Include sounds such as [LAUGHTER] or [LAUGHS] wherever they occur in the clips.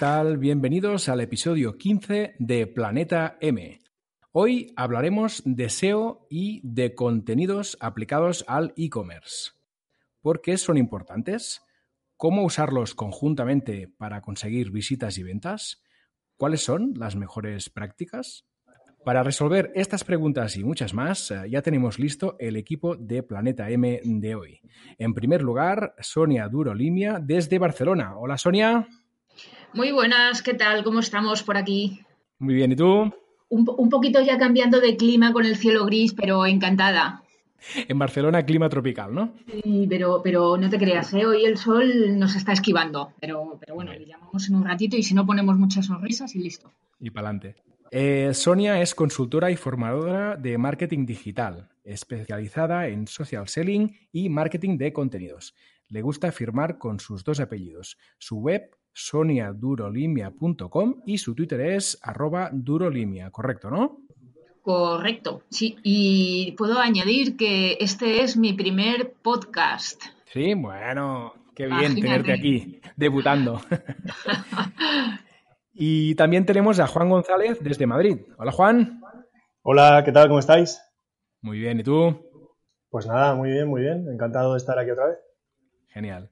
Bienvenidos al episodio 15 de Planeta M. Hoy hablaremos de SEO y de contenidos aplicados al e-commerce. ¿Por qué son importantes? ¿Cómo usarlos conjuntamente para conseguir visitas y ventas? ¿Cuáles son las mejores prácticas? Para resolver estas preguntas y muchas más, eh, ya tenemos listo el equipo de Planeta M de hoy. En primer lugar, Sonia Durolimia desde Barcelona. Hola, Sonia. Muy buenas, ¿qué tal? ¿Cómo estamos por aquí? Muy bien, ¿y tú? Un, poquito ya cambiando de clima con el cielo gris, pero encantada. En Barcelona, clima tropical, ¿no? Sí, pero, pero no te creas, ¿eh? hoy el sol nos está esquivando. Pero, pero bueno, le llamamos en un ratito y si no ponemos muchas sonrisas y listo. Y para adelante. Eh, Sonia es consultora y formadora de marketing digital, especializada en social selling y marketing de contenidos. Le gusta firmar con sus dos apellidos. Su web soniadurolimia.com y su Twitter es arroba durolimia, ¿correcto, no? Correcto, sí. Y puedo añadir que este es mi primer podcast. Sí, bueno, qué bien tenerte aquí, debutando. [LAUGHS] y también tenemos a Juan González desde Madrid. Hola, Juan. Hola, ¿qué tal? ¿Cómo estáis? Muy bien, ¿y tú? Pues nada, muy bien, muy bien. Encantado de estar aquí otra vez. Genial.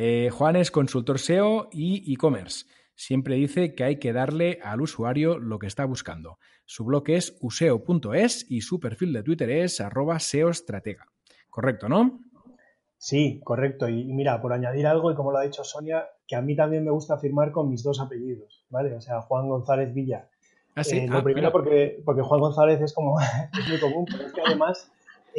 Eh, Juan es consultor SEO y e-commerce. Siempre dice que hay que darle al usuario lo que está buscando. Su blog es useo.es y su perfil de Twitter es arroba seostratega. Correcto, ¿no? Sí, correcto. Y, mira, por añadir algo, y como lo ha dicho Sonia, que a mí también me gusta firmar con mis dos apellidos, ¿vale? O sea, Juan González Villa. ¿Ah, sí? Eh, lo Ah, primero porque, porque Juan González es como [LAUGHS] es muy común, pero es que además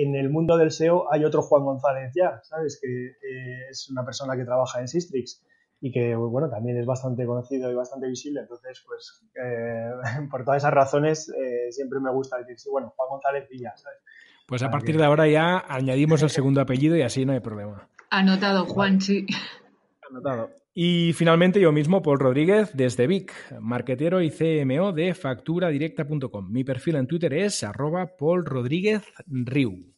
en el mundo del SEO hay otro Juan González ya, ¿sabes? Que eh, es una persona que trabaja en Sistrix y que, bueno, también es bastante conocido y bastante visible. Entonces, pues, eh, [LAUGHS] por todas esas razones, eh, siempre me gusta decir, sí, bueno, Juan González Villa, ¿sabes? Pues a Para partir que- de ahora ya añadimos el segundo apellido y así no hay problema. Anotado, Juan, sí. Anotado. Y finalmente yo mismo, Paul Rodríguez, desde Vic, marquetero y CMO de facturadirecta.com. Mi perfil en Twitter es arroba Paul Rodríguez Riu.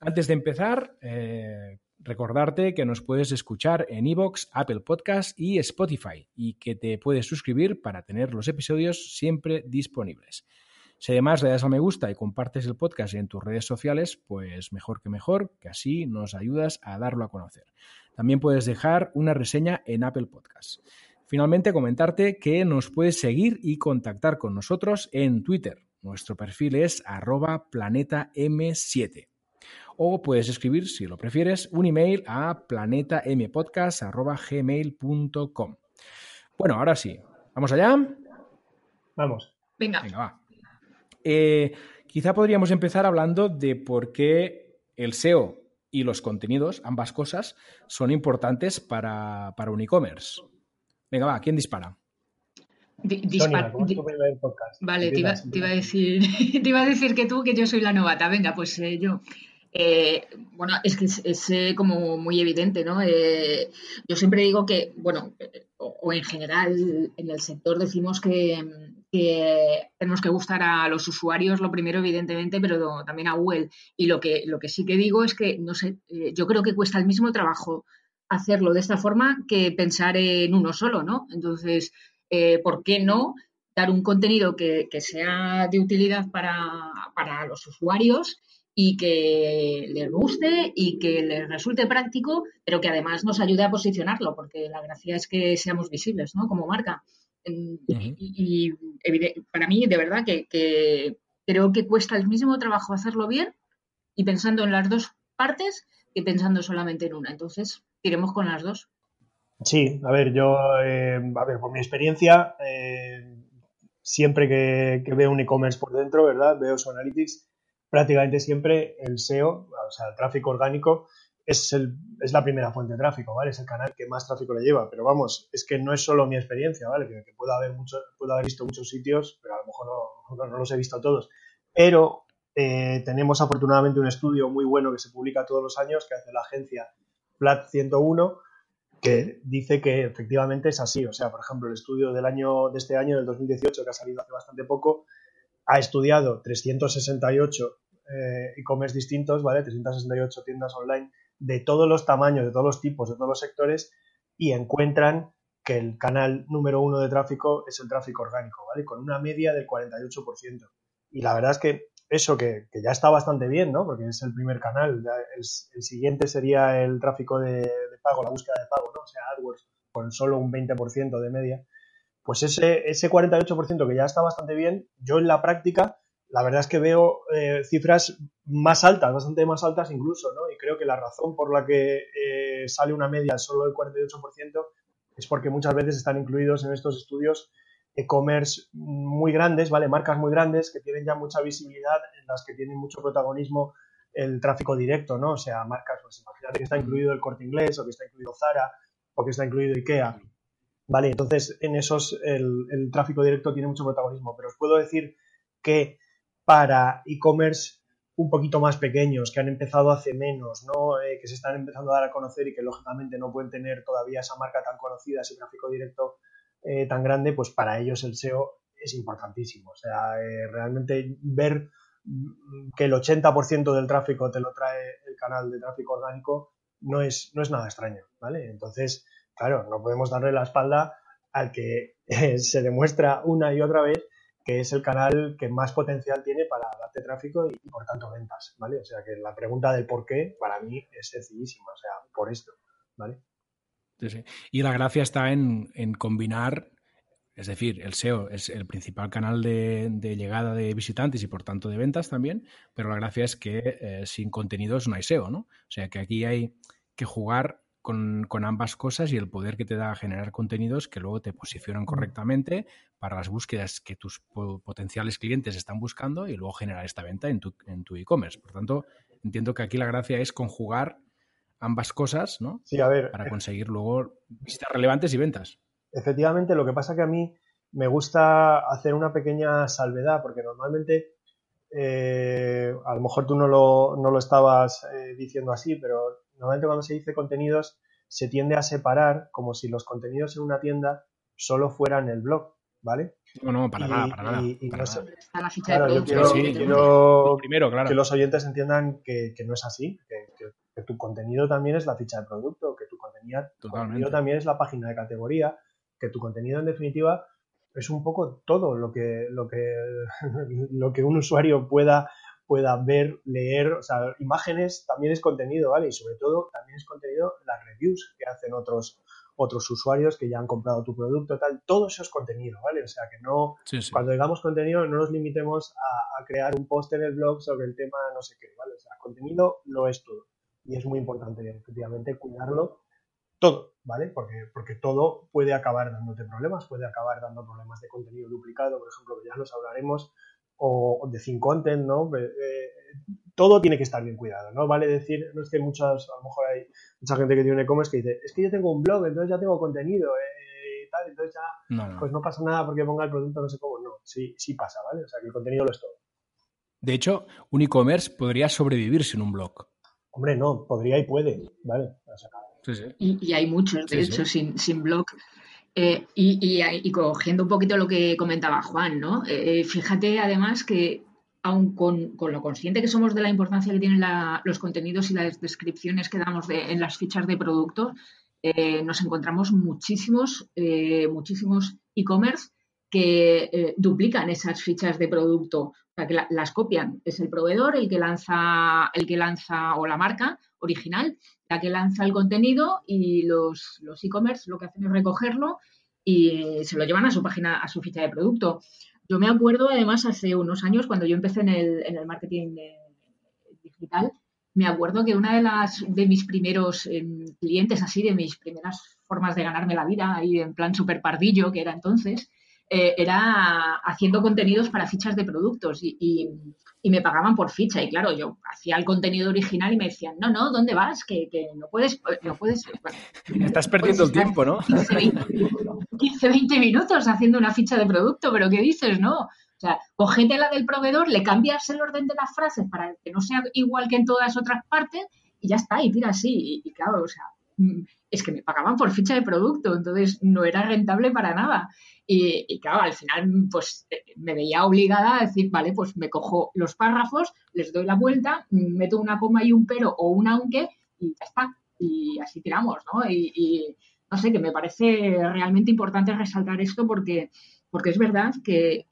Antes de empezar, eh, recordarte que nos puedes escuchar en iVoox, Apple Podcast y Spotify y que te puedes suscribir para tener los episodios siempre disponibles. Si además le das a me gusta y compartes el podcast en tus redes sociales, pues mejor que mejor, que así nos ayudas a darlo a conocer. También puedes dejar una reseña en Apple Podcast. Finalmente, comentarte que nos puedes seguir y contactar con nosotros en Twitter. Nuestro perfil es arroba planetam7. O puedes escribir, si lo prefieres, un email a planetampodcast.gmail.com. Bueno, ahora sí. ¿Vamos allá? Vamos. Venga. Venga, va. Eh, quizá podríamos empezar hablando de por qué el SEO y los contenidos, ambas cosas, son importantes para, para un e-commerce. Venga, va, ¿quién dispara? Vale, te iba, Empiezas, te iba a decir, [LAUGHS] te iba a decir que tú, que yo soy la novata. Venga, pues eh, yo. Eh, bueno, es que es, es, eh, como muy evidente, ¿no? Eh, yo siempre digo que, bueno, eh, o, o en general en el sector decimos que, que tenemos que gustar a los usuarios, lo primero, evidentemente, pero también a Google. Y lo que, lo que sí que digo es que, no sé, eh, yo creo que cuesta el mismo trabajo hacerlo de esta forma que pensar en uno solo, ¿no? Entonces, eh, ¿por qué no dar un contenido que, que sea de utilidad para, para, los usuarios y que les guste y que les resulte práctico, pero que además nos ayude a posicionarlo, porque la gracia es que seamos visibles, ¿no? Como marca. Y, uh -huh. y, y para mí, de verdad, que, que creo que cuesta el mismo trabajo hacerlo bien y pensando en las dos partes que pensando solamente en una. Entonces, iremos con las dos. Sí, a ver, yo, eh, a ver, por mi experiencia, eh, siempre que, que, veo un e-commerce por dentro, ¿verdad? Veo su analytics, prácticamente siempre el SEO, o sea, el tráfico orgánico, es, el, es la primera fuente de tráfico, ¿vale? Es el canal que más tráfico le lleva, pero vamos, es que no es solo mi experiencia, ¿vale? Que, puedo, haber mucho, puedo haber visto muchos sitios, pero a lo mejor no, no, no los he visto todos. Pero eh, tenemos afortunadamente un estudio muy bueno que se publica todos los años, que hace la agencia Plat 101, que dice que efectivamente es así. O sea, por ejemplo, el estudio del año de este año, del 2018, que ha salido hace bastante poco, ha estudiado 368 eh, e-commerce distintos, ¿vale? 368 tiendas online de todos los tamaños, de todos los tipos, de todos los sectores y encuentran que el canal número uno de tráfico es el tráfico orgánico, ¿vale? Con una media del 48%. Y la verdad es que eso que, ya está bastante bien, ¿no? Porque es el primer canal. El, siguiente sería el tráfico de, pago, la búsqueda de pago, ¿no? O sea, AdWords con solo un 20% de media. Pues ese, ese 48% que ya está bastante bien, yo en la práctica, la verdad es que veo eh, cifras más altas, bastante más altas incluso, ¿no? Y creo que la razón por la que eh, sale una media solo del 48% es porque muchas veces están incluidos en estos estudios e-commerce muy grandes, ¿vale? Marcas muy grandes que tienen ya mucha visibilidad, en las que tienen mucho protagonismo el tráfico directo, ¿no? O sea, marcas, pues imagínate que está incluido el Corte Inglés o que está incluido Zara o que está incluido IKEA. Vale, entonces en esos el, el tráfico directo tiene mucho protagonismo, pero os puedo decir que para e-commerce un poquito más pequeños, que han empezado hace menos, ¿no? Eh, que se están empezando a dar a conocer y que lógicamente no pueden tener todavía esa marca tan conocida, ese tráfico directo eh, tan grande, pues para ellos el SEO es importantísimo. O sea, eh, realmente ver que el 80% del tráfico te lo trae el canal de tráfico orgánico no es, no es nada extraño, ¿vale? Entonces, claro, no podemos darle la espalda al que se demuestra una y otra vez que es el canal que más potencial tiene para darte tráfico y, por tanto ventas, ¿vale? O sea que la pregunta del por qué para mí es sencillísima, o sea, por esto, ¿vale? Y la gracia está en, combinar, es decir, el SEO es el principal canal de, llegada de visitantes y por tanto de ventas también, pero la gracia es que eh, sin contenidos no hay SEO, ¿no? O sea que aquí hay que jugar con, ambas cosas y el poder que te da generar contenidos que luego te posicionan mm. correctamente para las búsquedas que tus potenciales clientes están buscando y luego generar esta venta en tu en tu e-commerce. Por tanto, entiendo que aquí la gracia es conjugar ambas cosas, ¿no? Sí, a ver. Para conseguir luego visitas relevantes y ventas. Efectivamente, lo que pasa que a mí me gusta hacer una pequeña salvedad, porque normalmente, eh, a lo mejor tú no lo, no lo estabas eh, diciendo así, pero normalmente cuando se dice contenidos se tiende a separar como si los contenidos en una tienda solo fueran el blog, ¿vale? No, no, para nada, para nada. yo quiero, que los oyentes entiendan que, no es así, que, tu contenido también es la ficha de producto, que tu contenido, contenido también es la página de categoría, que tu contenido en definitiva es un poco todo lo que, lo que, [LAUGHS] lo que un usuario pueda pueda ver, leer, o sea, imágenes también es contenido, ¿vale? Y sobre todo también es contenido las reviews que hacen otros otros usuarios que ya han comprado tu producto, tal, todo eso es contenido, ¿vale? O sea, que no, cuando digamos contenido, no nos limitemos a, crear un post en el blog sobre el tema no sé qué, ¿vale? O sea, contenido lo es todo. Y es muy importante, efectivamente, cuidarlo todo, ¿vale? Porque, porque todo puede acabar dándote problemas, puede acabar dando problemas de contenido duplicado, por ejemplo, que ya los hablaremos, o, de think content, ¿no? Eh, todo tiene que estar bien cuidado, ¿no? Vale decir, no es que muchas, a lo mejor hay mucha gente que tiene un e-commerce que dice, es que yo tengo un blog, entonces ya tengo contenido, eh, tal, entonces ya, pues no pasa nada porque ponga el producto, no sé cómo, no, sí, sí pasa, ¿vale? O sea, que el contenido lo es todo. De hecho, un e-commerce podría sobrevivir sin un blog. Hombre, no, podría y puede, ¿vale? sí, sí. Y, hay muchos, de hecho, sin, sin blog. Eh, y, cogiendo un poquito lo que comentaba Juan, ¿no? Eh, fíjate además que aun con, lo consciente que somos de la importancia que tienen los contenidos y las descripciones que damos en las fichas de productos, eh, nos encontramos muchísimos, muchísimos e-commerce que duplican esas fichas de producto, o sea, que las copian. Es el proveedor el que lanza, el que lanza o la marca original la que lanza el contenido y los, e-commerce lo que hacen es recogerlo y se lo llevan a su página, a su ficha de producto. Yo me acuerdo, además, hace unos años, cuando yo empecé en el, en el marketing digital, me acuerdo que una de las de mis primeros em, clientes, así, de mis primeras formas de ganarme la vida, ahí en plan super pardillo, que era entonces, eh, era haciendo contenidos para fichas de productos y, me pagaban por ficha. Y claro, yo hacía el contenido original y me decían, no, no, ¿dónde vas? Que, no puedes, no puedes. Estás perdiendo el tiempo, ¿no? 15 20, minutos haciendo una ficha de producto, pero ¿qué dices? No. O sea, cogete la del proveedor, le cambias el orden de las frases para que no sea igual que en todas otras partes y ya está, y tira así. y claro, o sea, es que me pagaban por ficha de producto, entonces no era rentable para nada. Y, claro, al final pues eh, me veía obligada a decir, vale, pues me cojo los párrafos, les doy la vuelta, meto una coma y un pero o un aunque y ya está. Y así tiramos, ¿no? Y, no sé, que me parece realmente importante resaltar esto porque, porque es verdad que,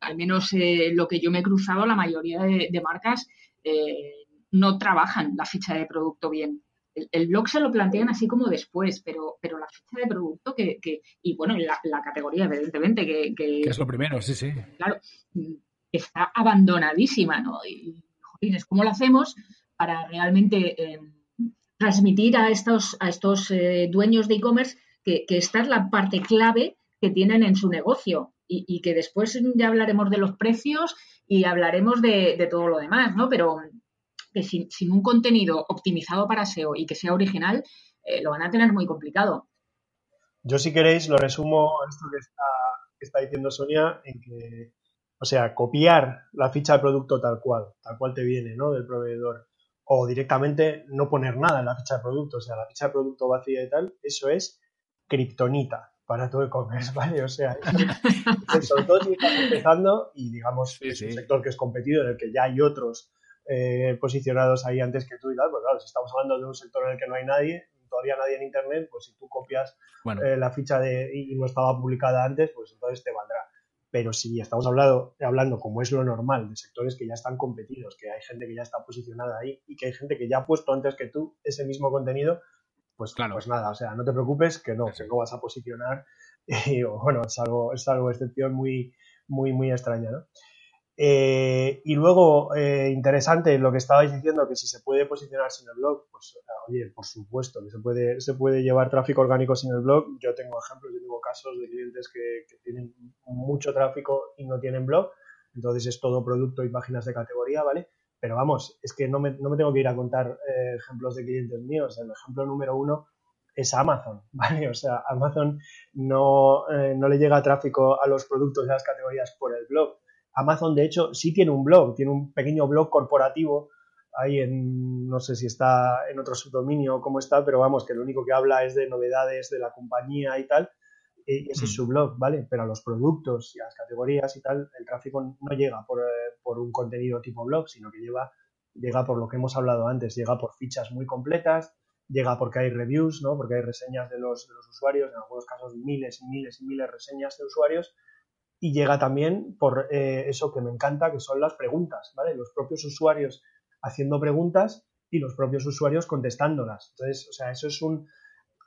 al menos eh, lo que yo me he cruzado, la mayoría de, marcas eh, no trabajan la ficha de producto bien. El, blog se lo plantean así como después, pero, pero la ficha de producto que, y bueno, la, la categoría, evidentemente, que, que, es lo primero, sí, sí. Claro, está abandonadísima, ¿no? Y, ¿cómo lo hacemos para realmente eh, transmitir a estos, a estos eh, dueños de e-commerce que, esta es la parte clave que tienen en su negocio y, que después ya hablaremos de los precios y hablaremos de, todo lo demás, ¿no? Pero que sin, un contenido optimizado para SEO y que sea original, eh, lo van a tener muy complicado. Yo si queréis lo resumo a esto que está, que está diciendo Sonia, en que o sea, copiar la ficha de producto tal cual, tal cual te viene, ¿no? Del proveedor. O directamente no poner nada en la ficha de producto, o sea, la ficha de producto vacía y tal, eso es kriptonita para todo e-commerce, [LAUGHS] ¿vale? O sea, sobre todo si estás empezando y digamos es un sector que es competido, en el que ya hay otros eh, posicionados ahí antes que tú y tal, pues claro, si estamos hablando de un sector en el que no hay nadie, todavía nadie en Internet, pues si tú copias eh, la ficha de, y no estaba publicada antes, pues entonces te valdrá. Pero si estamos hablando, hablando, como es lo normal, de sectores que ya están competidos, que hay gente que ya está posicionada ahí y que hay gente que ya ha puesto antes que tú ese mismo contenido, pues, claro. pues nada, o sea, no te preocupes que no, que no vas a posicionar. [LAUGHS] Y, bueno, es algo, es algo excepción muy, muy, muy extraña, ¿no? Eh, y luego, eh, interesante lo que estabais diciendo, que si se puede posicionar sin el blog, pues oye, por supuesto que se puede, se puede llevar tráfico orgánico sin el blog. Yo tengo ejemplos, yo tengo casos de clientes que, tienen mucho tráfico y no tienen blog, entonces es todo producto y páginas de categoría, ¿vale? Pero vamos, es que no me, no me tengo que ir a contar eh, ejemplos de clientes míos. El ejemplo número uno es Amazon, [LAUGHS] ¿vale? O sea, Amazon no, no le llega tráfico a los productos de las categorías por el blog Amazon, de hecho, sí tiene un blog, tiene un pequeño blog corporativo ahí en, no sé si está en otro subdominio o cómo está, pero vamos, que lo único que habla es de novedades de la compañía y tal, y ese es mm. su blog, ¿vale? Pero a los productos y a las categorías y tal, el tráfico no llega por, eh, por un contenido tipo blog, sino que lleva, llega por lo que hemos hablado antes, llega por fichas muy completas, llega porque hay reviews, ¿no? Porque hay reseñas de los, de los usuarios, en algunos casos miles y miles y miles de reseñas de usuarios, y llega también por eh, eso que me encanta, que son las preguntas, ¿vale? Los propios usuarios haciendo preguntas y los propios usuarios contestándolas. Entonces, o sea, eso es un,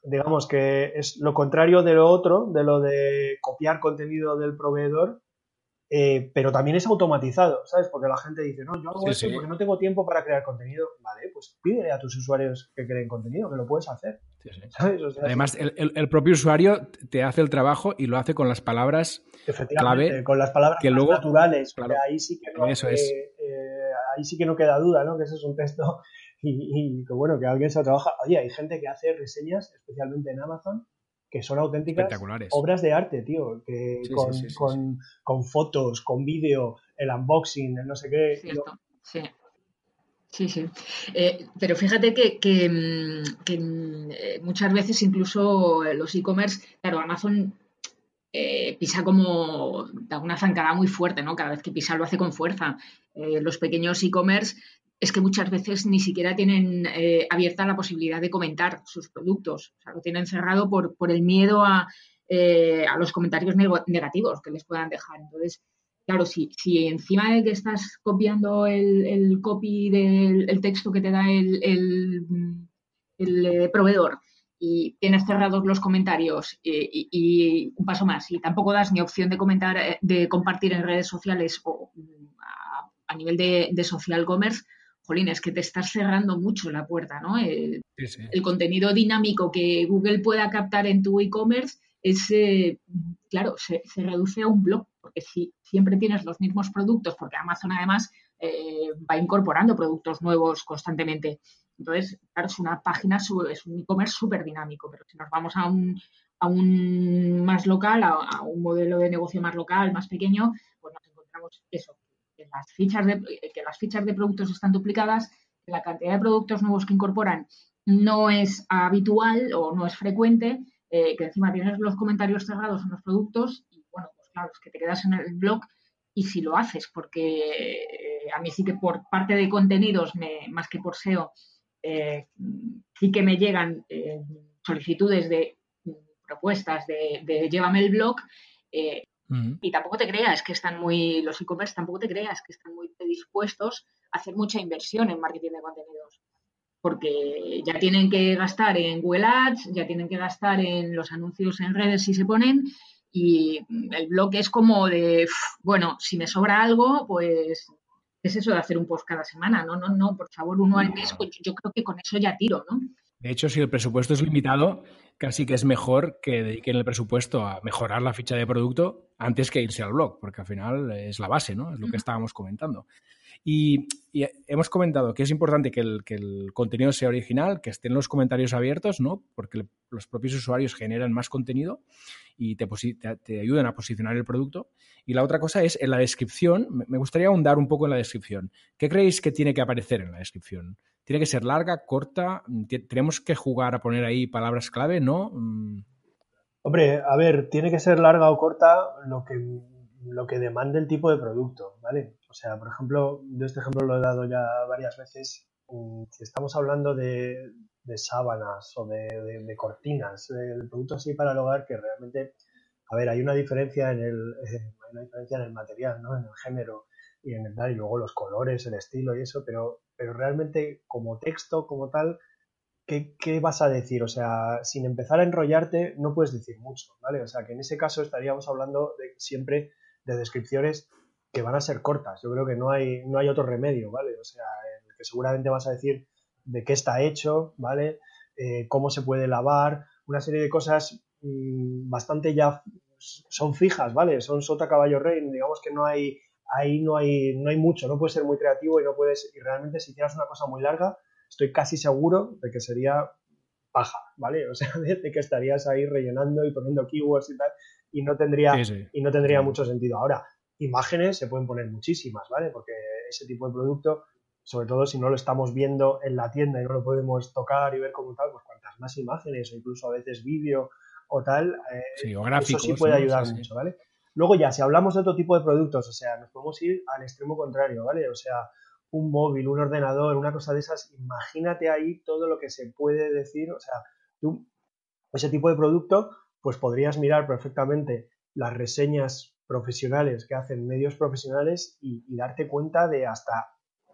digamos que es lo contrario de lo otro, de lo de copiar contenido del proveedor eh, pero también es automatizado, ¿sabes? Porque la gente dice, no, yo hago esto porque no tengo tiempo para crear contenido. Vale, pues pide a tus usuarios que creen contenido, que lo puedes hacer. Además, el, propio usuario te hace el trabajo y lo hace con las palabras clave. Con las palabras naturales. ahí, sí que no, Eso es. Eh, ahí sí que no queda duda, ¿no? Que ese es un texto [LAUGHS] y, y que bueno, que alguien se lo trabaja. Oye, hay gente que hace reseñas, especialmente en Amazon, que son auténticas obras de arte, tío, que con, fotos, con vídeo, el unboxing, el no sé qué. sí. Sí, sí. Eh, pero fíjate que, mm, mm, eh, muchas veces incluso los e-commerce, claro, Amazon eh, pisa como da una zancada muy fuerte, ¿no? Cada vez que pisa lo hace con fuerza. los pequeños e-commerce es que muchas veces ni siquiera tienen eh, abierta la posibilidad de comentar sus productos. O sea, lo tienen cerrado por, por el miedo a, eh, a los comentarios negativos que les puedan dejar. Entonces, claro, si, si encima de que estás copiando el, copy del texto que te da el, el, eh, proveedor y tienes cerrados los comentarios y, un paso más, y tampoco das ni opción de comentar, de compartir en redes sociales o a, nivel de social commerce, jolín, es que te estás cerrando mucho la puerta, ¿no? El, contenido dinámico que Google pueda captar en tu e-commerce es, eh, claro, se, reduce a un blog, porque si siempre tienes los mismos productos, porque Amazon además eh, va incorporando productos nuevos constantemente. Entonces, claro, es una página, es un e-commerce súper dinámico, pero si nos vamos a un, a un más local, a, un modelo de negocio más local, más pequeño, pues nos encontramos eso, que las fichas de, que las fichas de productos están duplicadas, la cantidad de productos nuevos que incorporan no es habitual o no es frecuente, eh, que encima tienes los comentarios cerrados en los productos y bueno, pues claro, es que te quedas en el blog y si lo haces, porque eh, a mí sí que por parte de contenidos, más que por SEO, eh, sí que me llegan solicitudes de mm, propuestas de, llévame el blog eh, y tampoco te creas que están muy, los e-commerce tampoco te creas que están muy predispuestos a hacer mucha inversión en marketing de contenidos. Porque ya tienen que gastar en Google Ads, ya tienen que gastar en los anuncios en redes si se ponen, y el blog es como de, bueno, si me sobra algo, pues es eso de hacer un post cada semana? No, no, no, por favor, uno al mes, pues yo creo que con eso ya tiro, ¿no? De hecho, si el presupuesto es limitado, casi que es mejor que dediquen el presupuesto a mejorar la ficha de producto antes que irse al blog, porque al final es la base, ¿no? Es lo que estábamos comentando. Y, hemos comentado que es importante que el, contenido sea original, que estén los comentarios abiertos, ¿no? Porque los propios usuarios generan más contenido y te, ayudan a posicionar el producto. Y la otra cosa es en la descripción. Me gustaría ahondar un poco en la descripción. ¿Qué creéis que tiene que aparecer en la descripción? ¿Tiene que ser larga, corta? ¿Tenemos que jugar a poner ahí palabras clave? ¿No? Mm. Hombre, a ver, tiene que ser larga o corta lo que, lo que demande el tipo de producto, ¿vale? Sea, por ejemplo, yo este ejemplo lo he dado ya varias veces. Mm, si estamos hablando de, sábanas o de, cortinas, de, productos así para el hogar que realmente, a ver, hay una diferencia en el, [LAUGHS] una diferencia en el material, ¿no? En el género y en el y luego los colores, el estilo y eso, pero pero realmente como texto, como tal, ¿qué, vas a decir? O sea, sin empezar a enrollarte, no puedes decir mucho, ¿vale? O sea, que en ese caso estaríamos hablando de, siempre de descripciones que van a ser cortas. Yo creo que no hay, no hay otro remedio, ¿vale? O sea, que seguramente vas a decir de qué está hecho, ¿vale? Eh, cómo se puede lavar, una serie de cosas mm, bastante ya son fijas, ¿vale? Son sota caballo rey, digamos que no hay ahí no hay, no hay mucho, no puedes ser muy creativo y no puedes, y realmente si hicieras una cosa muy larga, estoy casi seguro de que sería paja, ¿vale? O sea, [LAUGHS] de, que estarías ahí rellenando y poniendo keywords y tal, y no tendría, Y no tendría mucho sentido. Ahora, imágenes se pueden poner muchísimas, ¿vale? Porque ese tipo de producto, sobre todo si no lo estamos viendo en la tienda y no lo podemos tocar y ver como tal, pues cuantas más imágenes o incluso a veces vídeo o tal, eh, eso sí puede ayudar mucho, ¿vale? Luego ya, si hablamos de otro tipo de productos, o sea, nos podemos ir al extremo contrario, ¿vale? O sea, un móvil, un ordenador, una cosa de esas, imagínate ahí todo lo que se puede decir, o sea, tú, ese tipo de producto, pues podrías mirar perfectamente las reseñas profesionales que hacen medios profesionales y, darte cuenta de hasta,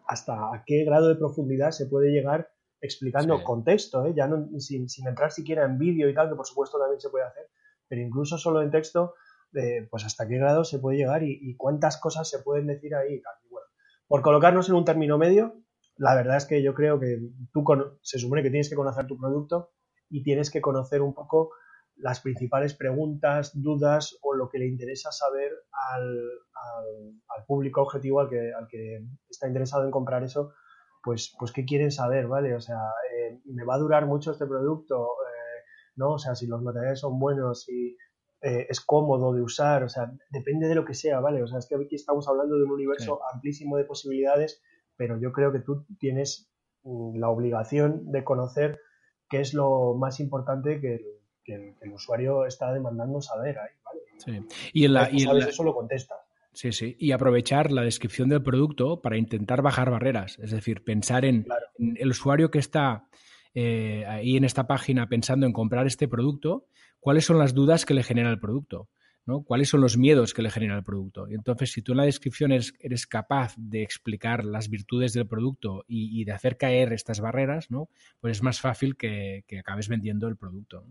hasta a qué grado de profundidad se puede llegar explicando contexto, ¿eh? ya no, sin, sin entrar siquiera en vídeo y tal, que por supuesto también se puede hacer, pero incluso solo en texto pues hasta qué grado se puede llegar y, cuántas cosas se pueden decir ahí. bueno, por colocarnos en un término medio, la verdad es que yo creo que tú se supone que tienes que conocer tu producto y tienes que conocer un poco las principales preguntas, dudas o lo que le interesa saber al, público objetivo al que, al que está interesado en comprar eso, pues, pues qué quieren saber, ¿vale? O sea, eh, ¿me va a durar mucho este producto? Eh, ¿No? O sea, si los materiales son buenos, y eh, es cómodo de usar, o sea, depende de lo que sea, ¿vale? O sea, es que aquí estamos hablando de un universo amplísimo de posibilidades, pero yo creo que tú tienes mm, la obligación de conocer qué es lo más importante que el, usuario está demandando saber ahí, ¿vale? Sí. Y en la, y eso lo contestas. Sí, sí. Y aprovechar la descripción del producto para intentar bajar barreras. Es decir, pensar en, el usuario que está eh, ahí en esta página pensando en comprar este producto, cuáles son las dudas que le genera el producto. ¿no? ¿Cuáles son los miedos que le genera el producto? Y entonces, si tú en la descripción eres, capaz de explicar las virtudes del producto y, de hacer caer estas barreras, ¿no? pues es más fácil que, acabes vendiendo el producto.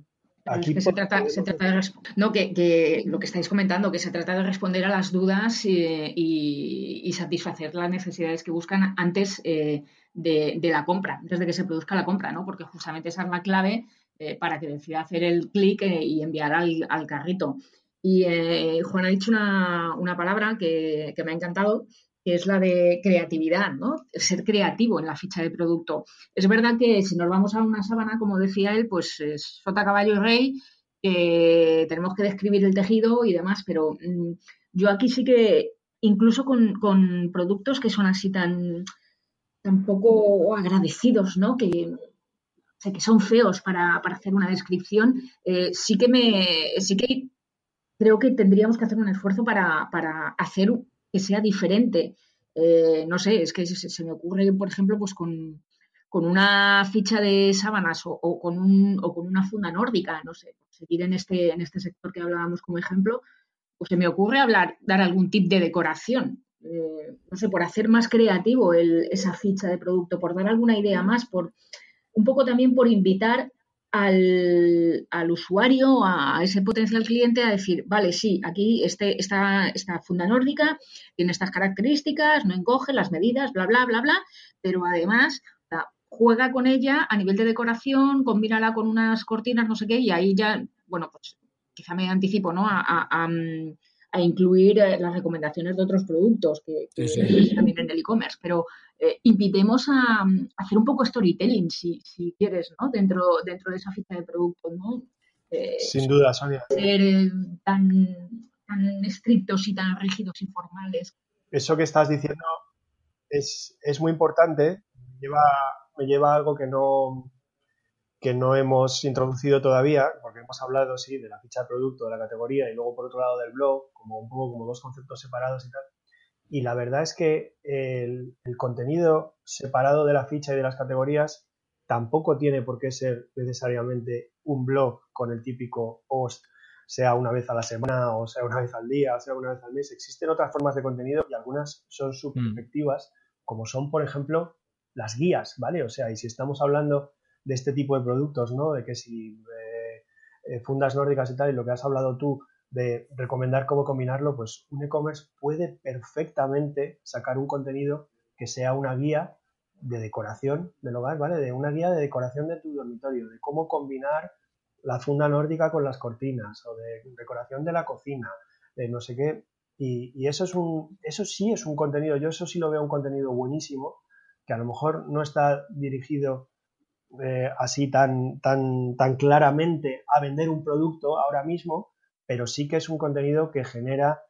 Aquí se trata, de no, que, lo que estáis comentando, que se trata de responder a las dudas y, satisfacer las necesidades que buscan antes eh, de, de, la compra, antes de que se produzca la compra, ¿no? Porque justamente esa es la clave eh, para que decida hacer el clic eh, y enviar al, carrito. Y eh, Juan ha dicho una, palabra que, me ha encantado, que es la de creatividad, ¿no? Ser creativo en la ficha de producto. Es verdad que si nos vamos a una sábana, como decía él, pues es sota, caballo y rey, tenemos que describir el tejido y demás, pero mm, yo aquí sí que, incluso con, productos que son así tan, tan poco agradecidos, ¿no? Que, que son feos para, hacer una descripción, eh, sí que me, sí que creo que tendríamos que hacer un esfuerzo para, hacer que sea diferente. Eh, no sé, es que se, me ocurre, por ejemplo, pues con, con una ficha de sábanas o, con, un, o con una funda nórdica, no sé, seguir en este, en este sector que hablábamos como ejemplo, pues se me ocurre hablar, dar algún tip de decoración. Eh, no sé, por hacer más creativo esa ficha de producto, por dar alguna idea más, por un poco también por invitar al, al, usuario, a ese potencial cliente, a decir, vale, sí, aquí este, esta, esta funda nórdica tiene estas características, no encoge las medidas, bla, bla, bla, bla, pero además juega con ella a nivel de decoración, combínala con unas cortinas, no sé qué, y ahí ya, bueno, pues quizá me anticipo, ¿no? A, incluir eh, las recomendaciones de otros productos que, también en el e-commerce, pero eh, invitemos a, hacer un poco storytelling, si, si quieres, ¿no? Dentro, dentro de esa ficha de productos, ¿no? Eh, Sin duda, Sonia. Ser tan, tan estrictos y tan rígidos y formales. Eso que estás diciendo es, es muy importante. Lleva me lleva a algo que no, que no hemos introducido todavía, porque hemos hablado, sí, de la ficha de producto, de la categoría y luego por otro lado del blog, como un poco como dos conceptos separados y tal. Y la verdad es que el, el contenido separado de la ficha y de las categorías tampoco tiene por qué ser necesariamente un blog con el típico post, sea una vez a la semana o sea una vez al día o sea una vez al mes. Existen otras formas de contenido y algunas son mm. efectivas, como son, por ejemplo, las guías, ¿vale? O sea, y si estamos hablando de este tipo de productos, ¿no? De que si eh, eh, fundas nórdicas y tal, y lo que has hablado tú de recomendar cómo combinarlo, pues un e-commerce puede perfectamente sacar un contenido que sea una guía de decoración del hogar, ¿vale? De una guía de decoración de tu dormitorio, de cómo combinar la funda nórdica con las cortinas o de decoración de la cocina, de no sé qué. Y, y eso, es un, eso sí es un contenido, yo eso sí lo veo un contenido buenísimo que a lo mejor no está dirigido eh, así tan, tan, tan claramente a vender un producto ahora mismo, pero sí que es un contenido que genera,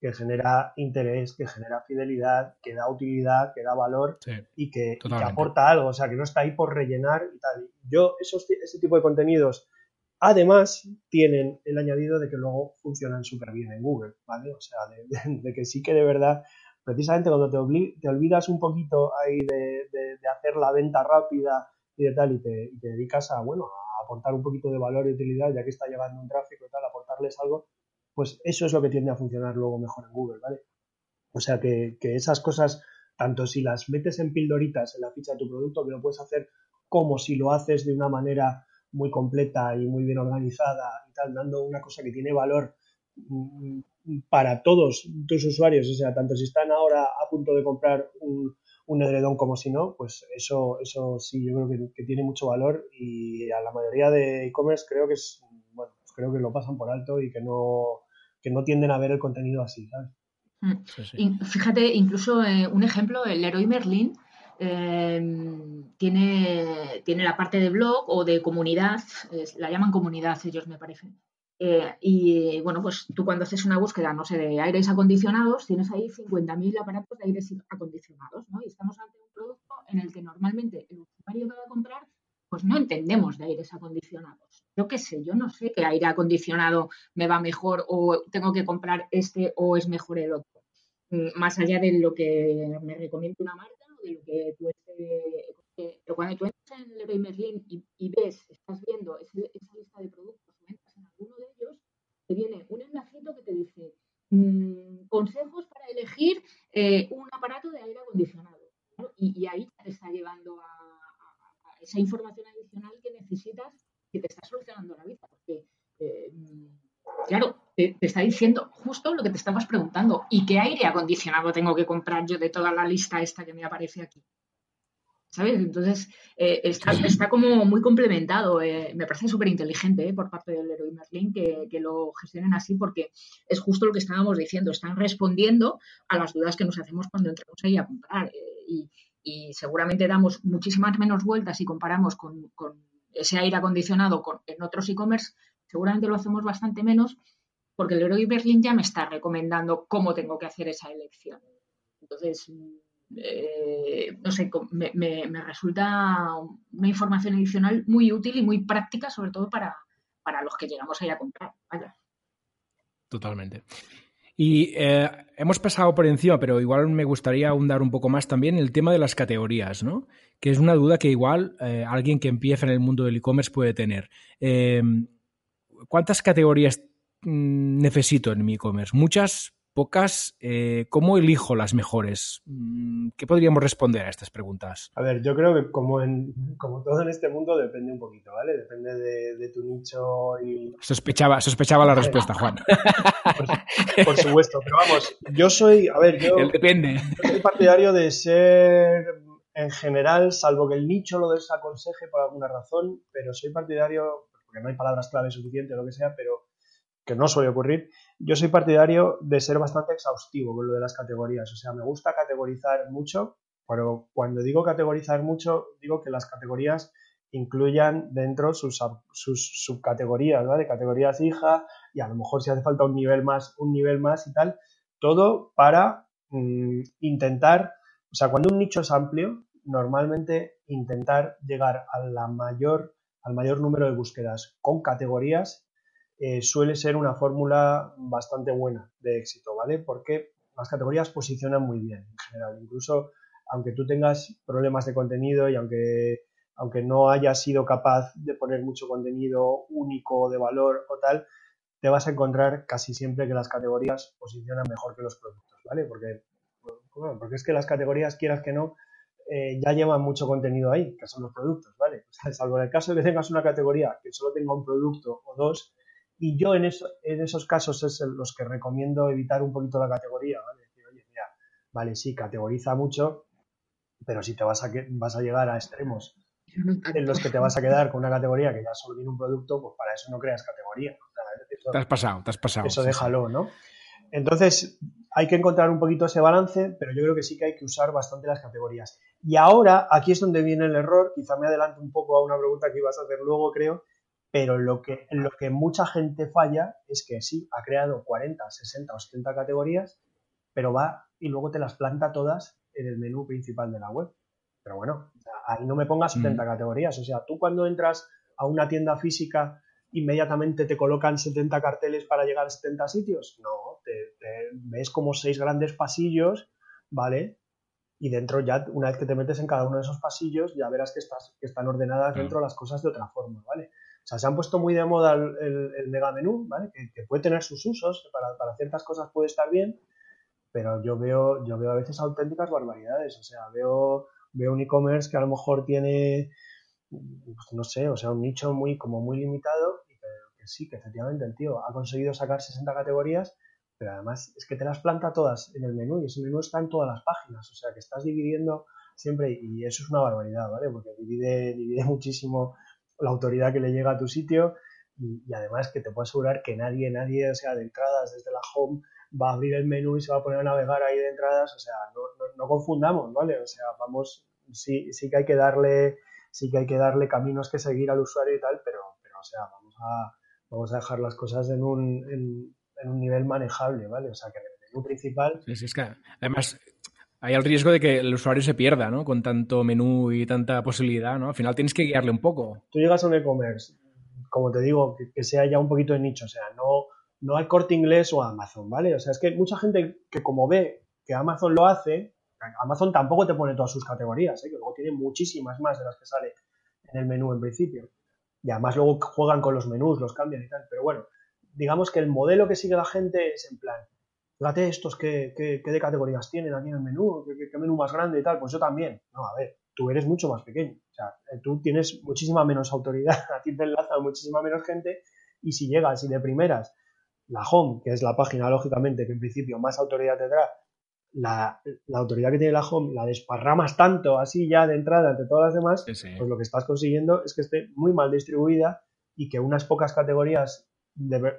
que genera interés, que genera fidelidad, que da utilidad, que da valor y, que, aporta algo, o sea, que no está ahí por rellenar y tal. Yo, esos, ese tipo de contenidos, además, tienen el añadido de que luego funcionan súper bien en Google, ¿vale? O sea, de que sí que de verdad precisamente cuando te, te olvidas un poquito ahí de, hacer la venta rápida y tal, y te, dedicas a, bueno, a aportar un poquito de valor y utilidad, ya que está llevando un tráfico y tal, aportarles algo, pues eso es lo que tiende a funcionar luego mejor en Google, ¿vale? O sea que, esas cosas, tanto si las metes en pildoritas en la ficha de tu producto, que lo puedes hacer como si lo haces de una manera muy completa y muy bien organizada y tal, dando una cosa que tiene valor mm, para todos tus usuarios, o sea, tanto si están ahora a punto de comprar un, un edredón como si no, pues eso, eso sí, yo creo que, tiene mucho valor y a la mayoría de e-commerce creo que es, bueno, pues creo que lo pasan por alto y que no, que no tienden a ver el contenido así, ¿sabes? Mm. Fíjate, incluso eh, un ejemplo, el Leroy Merlin eh, tiene, tiene la parte de blog o de comunidad, la llaman comunidad ellos me parecen. Eh, y bueno, pues tú cuando haces una búsqueda, no sé, de aires acondicionados, tienes ahí 50.000 aparatos de aires acondicionados, ¿no? Y estamos ante un producto en el que normalmente el usuario que va a comprar, pues no entendemos de aires acondicionados. Yo qué sé, yo no sé qué aire acondicionado me va mejor o tengo que comprar este o es mejor el otro. Mm, más allá de lo que me recomienda una marca o de lo que tú. Pero cuando tú entras en Leroy Merlin y, ves, estás viendo esa lista de productos uno de ellos te viene un enlacito que te dice mm, consejos para elegir eh, un aparato de aire acondicionado. Y, ahí te está llevando a, esa información adicional que necesitas que te está solucionando la vida. Porque, eh, claro, te, te, está diciendo justo lo que te estabas preguntando. ¿Y qué aire acondicionado tengo que comprar yo de toda la lista esta que me aparece aquí? ¿Sabes? Entonces, eh, está, como muy complementado. Eh, me parece súper inteligente eh, por parte del Leroy Merlin que, que, lo gestionen así porque es justo lo que estábamos diciendo. Están respondiendo a las dudas que nos hacemos cuando entramos ahí a comprar. Y, seguramente damos muchísimas menos vueltas si comparamos con, ese aire acondicionado con, en otros e-commerce. Seguramente lo hacemos bastante menos porque el Leroy Merlin ya me está recomendando cómo tengo que hacer esa elección. Entonces, eh, no sé, me, resulta una información adicional muy útil y muy práctica, sobre todo para, los que llegamos ahí a comprar. Totalmente. Y eh, hemos pasado por encima, pero igual me gustaría ahondar un poco más también el tema de las categorías, ¿no? Que es una duda que igual eh, alguien que empieza en el mundo del e-commerce puede tener. ¿Cuántas categorías mm, necesito en mi e-commerce? ¿Muchas? Pocas, eh, ¿cómo elijo las mejores? Mm, ¿Qué podríamos responder a estas preguntas? A ver, yo creo que como, en, como todo en este mundo depende un poquito, ¿vale? Depende de, tu nicho y... Sospechaba, sospechaba la respuesta, Juan. [LAUGHS] Por, supuesto, pero vamos, yo soy, a ver, yo, depende. yo soy partidario de ser en general, salvo que el nicho lo desaconseje por alguna razón, pero soy partidario, porque no hay palabras clave suficientes o lo que sea, pero que no suele ocurrir, yo soy partidario de ser bastante exhaustivo con lo de las categorías. O sea, me gusta categorizar mucho, pero cuando digo categorizar mucho, digo que las categorías incluyan dentro sus, sus subcategorías, ¿vale? Categorías hija y a lo mejor si hace falta un nivel más, un nivel más y tal. Todo para mm, intentar, o sea, cuando un nicho es amplio, normalmente intentar llegar a la mayor, al mayor número de búsquedas con categorías eh, suele ser una fórmula bastante buena de éxito, ¿vale? Porque las categorías posicionan muy bien en general. Incluso aunque tú tengas problemas de contenido y aunque, aunque no hayas sido capaz de poner mucho contenido único de valor o tal, te vas a encontrar casi siempre que las categorías posicionan mejor que los productos, ¿vale? Porque, porque es que las categorías, quieras que no, eh, ya llevan mucho contenido ahí, que son los productos, ¿vale? [LAUGHS] salvo en el caso de que tengas una categoría que solo tenga un producto o dos, y yo en, eso, en esos casos es los que recomiendo evitar un poquito la categoría, ¿vale? Decir, oye, mira, vale, sí, categoriza mucho, pero si te vas a, vas a llegar a extremos en los que te vas a quedar con una categoría que ya solo tiene un producto, pues para eso no creas categoría. te has pasado, te has pasado. Eso déjalo, ¿no? Entonces, hay que encontrar un poquito ese balance, pero yo creo que sí que hay que usar bastante las categorías. Y ahora, aquí es donde viene el error, quizá me adelanto un poco a una pregunta que ibas a hacer luego, creo, pero lo que, lo que mucha gente falla es que sí, ha creado 40, 60 o 70 categorías, pero va y luego te las planta todas en el menú principal de la web. Pero bueno, ahí no me pongas 70 mm. categorías. O sea, tú cuando entras a una tienda física, inmediatamente te colocan 70 carteles para llegar a 70 sitios. No, te, ves como seis grandes pasillos, ¿vale? Y dentro ya, una vez que te metes en cada uno de esos pasillos, ya verás que, estás, que están ordenadas dentro las cosas de otra forma, ¿vale? O sea, se han puesto muy de moda el, mega menú, ¿vale? Que, puede tener sus usos, que para, para, ciertas cosas puede estar bien, pero yo veo, yo veo a veces auténticas barbaridades. O sea, veo, veo un e-commerce que a lo mejor tiene, pues no sé, o sea, un nicho muy, como muy limitado, y que, sí, que efectivamente el tío ha conseguido sacar 60 categorías, pero además es que te las planta todas en el menú y ese menú está en todas las páginas. O sea, que estás dividiendo siempre, y eso es una barbaridad, ¿vale? Porque divide, divide [LAUGHS] muchísimo la autoridad que le llega a tu sitio y, además que te puedo asegurar que nadie, nadie, o sea, de entradas desde la home va a abrir el menú y se va a poner a navegar ahí de entradas, o sea, no, no, confundamos, ¿vale? O sea, vamos, sí, sí que hay que darle, sí que hay que darle caminos que seguir al usuario y tal, pero, pero o sea, vamos a, vamos a dejar las cosas en un, en, un nivel manejable, ¿vale? O sea, que el menú principal... Es que además hay el riesgo de que el usuario se pierda, ¿no? Con tanto menú y tanta posibilidad, ¿no? Al final tienes que guiarle un poco. Tú llegas a un e-commerce, como te digo, que, sea ya un poquito de nicho, o sea, no, no hay corte inglés o Amazon, ¿vale? O sea, es que mucha gente que como ve que Amazon lo hace, Amazon tampoco te pone todas sus categorías, ¿eh? que luego tiene muchísimas más de las que sale en el menú en principio. Y además luego juegan con los menús, los cambian y tal. Pero bueno, digamos que el modelo que sigue la gente es en plan, fíjate estos que, de categorías tienen aquí en el menú, qué, menú más grande y tal, pues yo también. No, a ver, tú eres mucho más pequeño, o sea, eh, tú tienes muchísima menos autoridad, [LAUGHS] a ti te enlaza muchísima menos gente y si llegas y de primeras la home, que es la página lógicamente que en principio más autoridad tendrá, la, la autoridad que tiene la home la desparramas tanto así ya de entrada ante todas las demás, pues lo que estás consiguiendo es que esté muy mal distribuida y que unas pocas categorías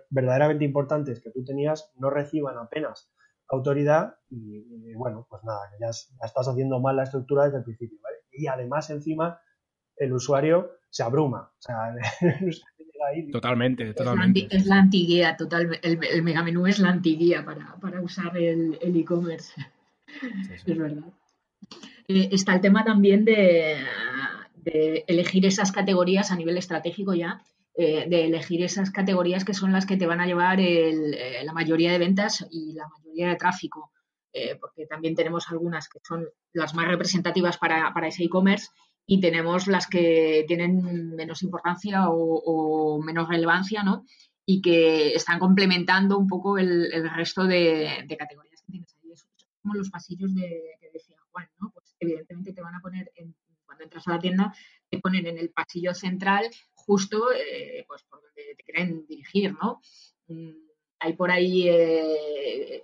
verdaderamente importantes que tú tenías no reciban apenas autoridad y, bueno, pues nada, ya, estás haciendo mal la estructura desde el principio, ¿vale? Y además encima el usuario se abruma, o sea, [LAUGHS] Totalmente, totalmente. Es la antiguía, total, el, el megamenú es la antiguía para, para usar el e-commerce. Es verdad. Eh, está el tema también de, de elegir esas categorías a nivel estratégico ya eh, de elegir esas categorías que son las que te van a llevar eh, la mayoría de ventas y la mayoría de tráfico, eh, porque también tenemos algunas que son las más representativas para, ese e-commerce y tenemos las que tienen menos importancia o, menos relevancia, ¿no? Y que están complementando un poco el, resto de, categorías que tienes ahí. Como los pasillos de, que decía Juan, ¿no? Pues evidentemente te van a poner, cuando entras a la tienda, te ponen en el pasillo central justo eh, pues por donde te quieren dirigir, ¿no? Mm, hay por ahí, eh,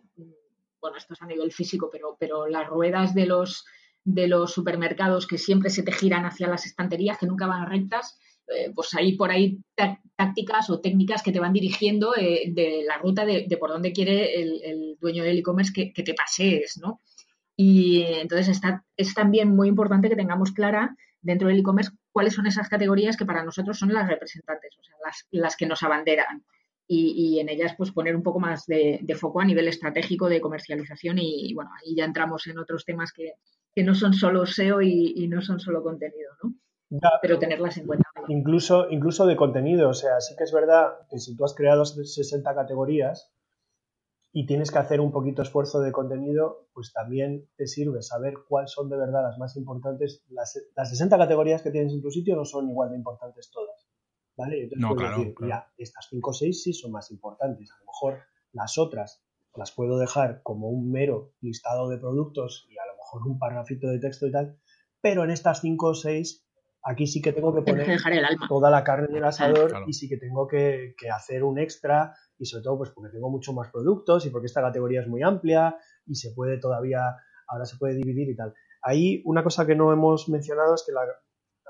bueno, esto es a nivel físico, pero, pero las ruedas de los, de los supermercados que siempre se te giran hacia las estanterías, que nunca van rectas, eh, pues hay por ahí tácticas o técnicas que te van dirigiendo de la ruta de, por dónde quiere el, dueño del e-commerce que, que, te pasees, ¿no? Y entonces está, es también muy importante que tengamos clara dentro del e-commerce cuáles son esas categorías que para nosotros son las representantes, o sea, las, que nos abanderan. Y, en ellas pues poner un poco más de, foco a nivel estratégico de comercialización y, bueno, ahí ya entramos en otros temas que, no son solo SEO y, no son solo contenido, ¿no? pero tenerlas en cuenta. Incluso, incluso de contenido, o sea, sí que es verdad que si tú has creado 60 categorías, y tienes que hacer un poquito esfuerzo de contenido, pues también te sirve saber cuáles son de verdad las más importantes. Las, 60 categorías que tienes en tu sitio no son igual de importantes todas. ¿Vale? Entonces no, puedes decir, mira, estas 5 o 6 sí son más importantes. A lo mejor las otras las puedo dejar como un mero listado de productos y a lo mejor un parrafito de texto y tal, pero en estas 5 o 6 aquí sí que tengo que poner toda la carne en el asador y sí que tengo que, que hacer un extra y sobre todo pues porque tengo mucho más productos y porque esta categoría es muy amplia y se puede todavía, ahora se puede dividir y tal. Ahí una cosa que no hemos mencionado es que la,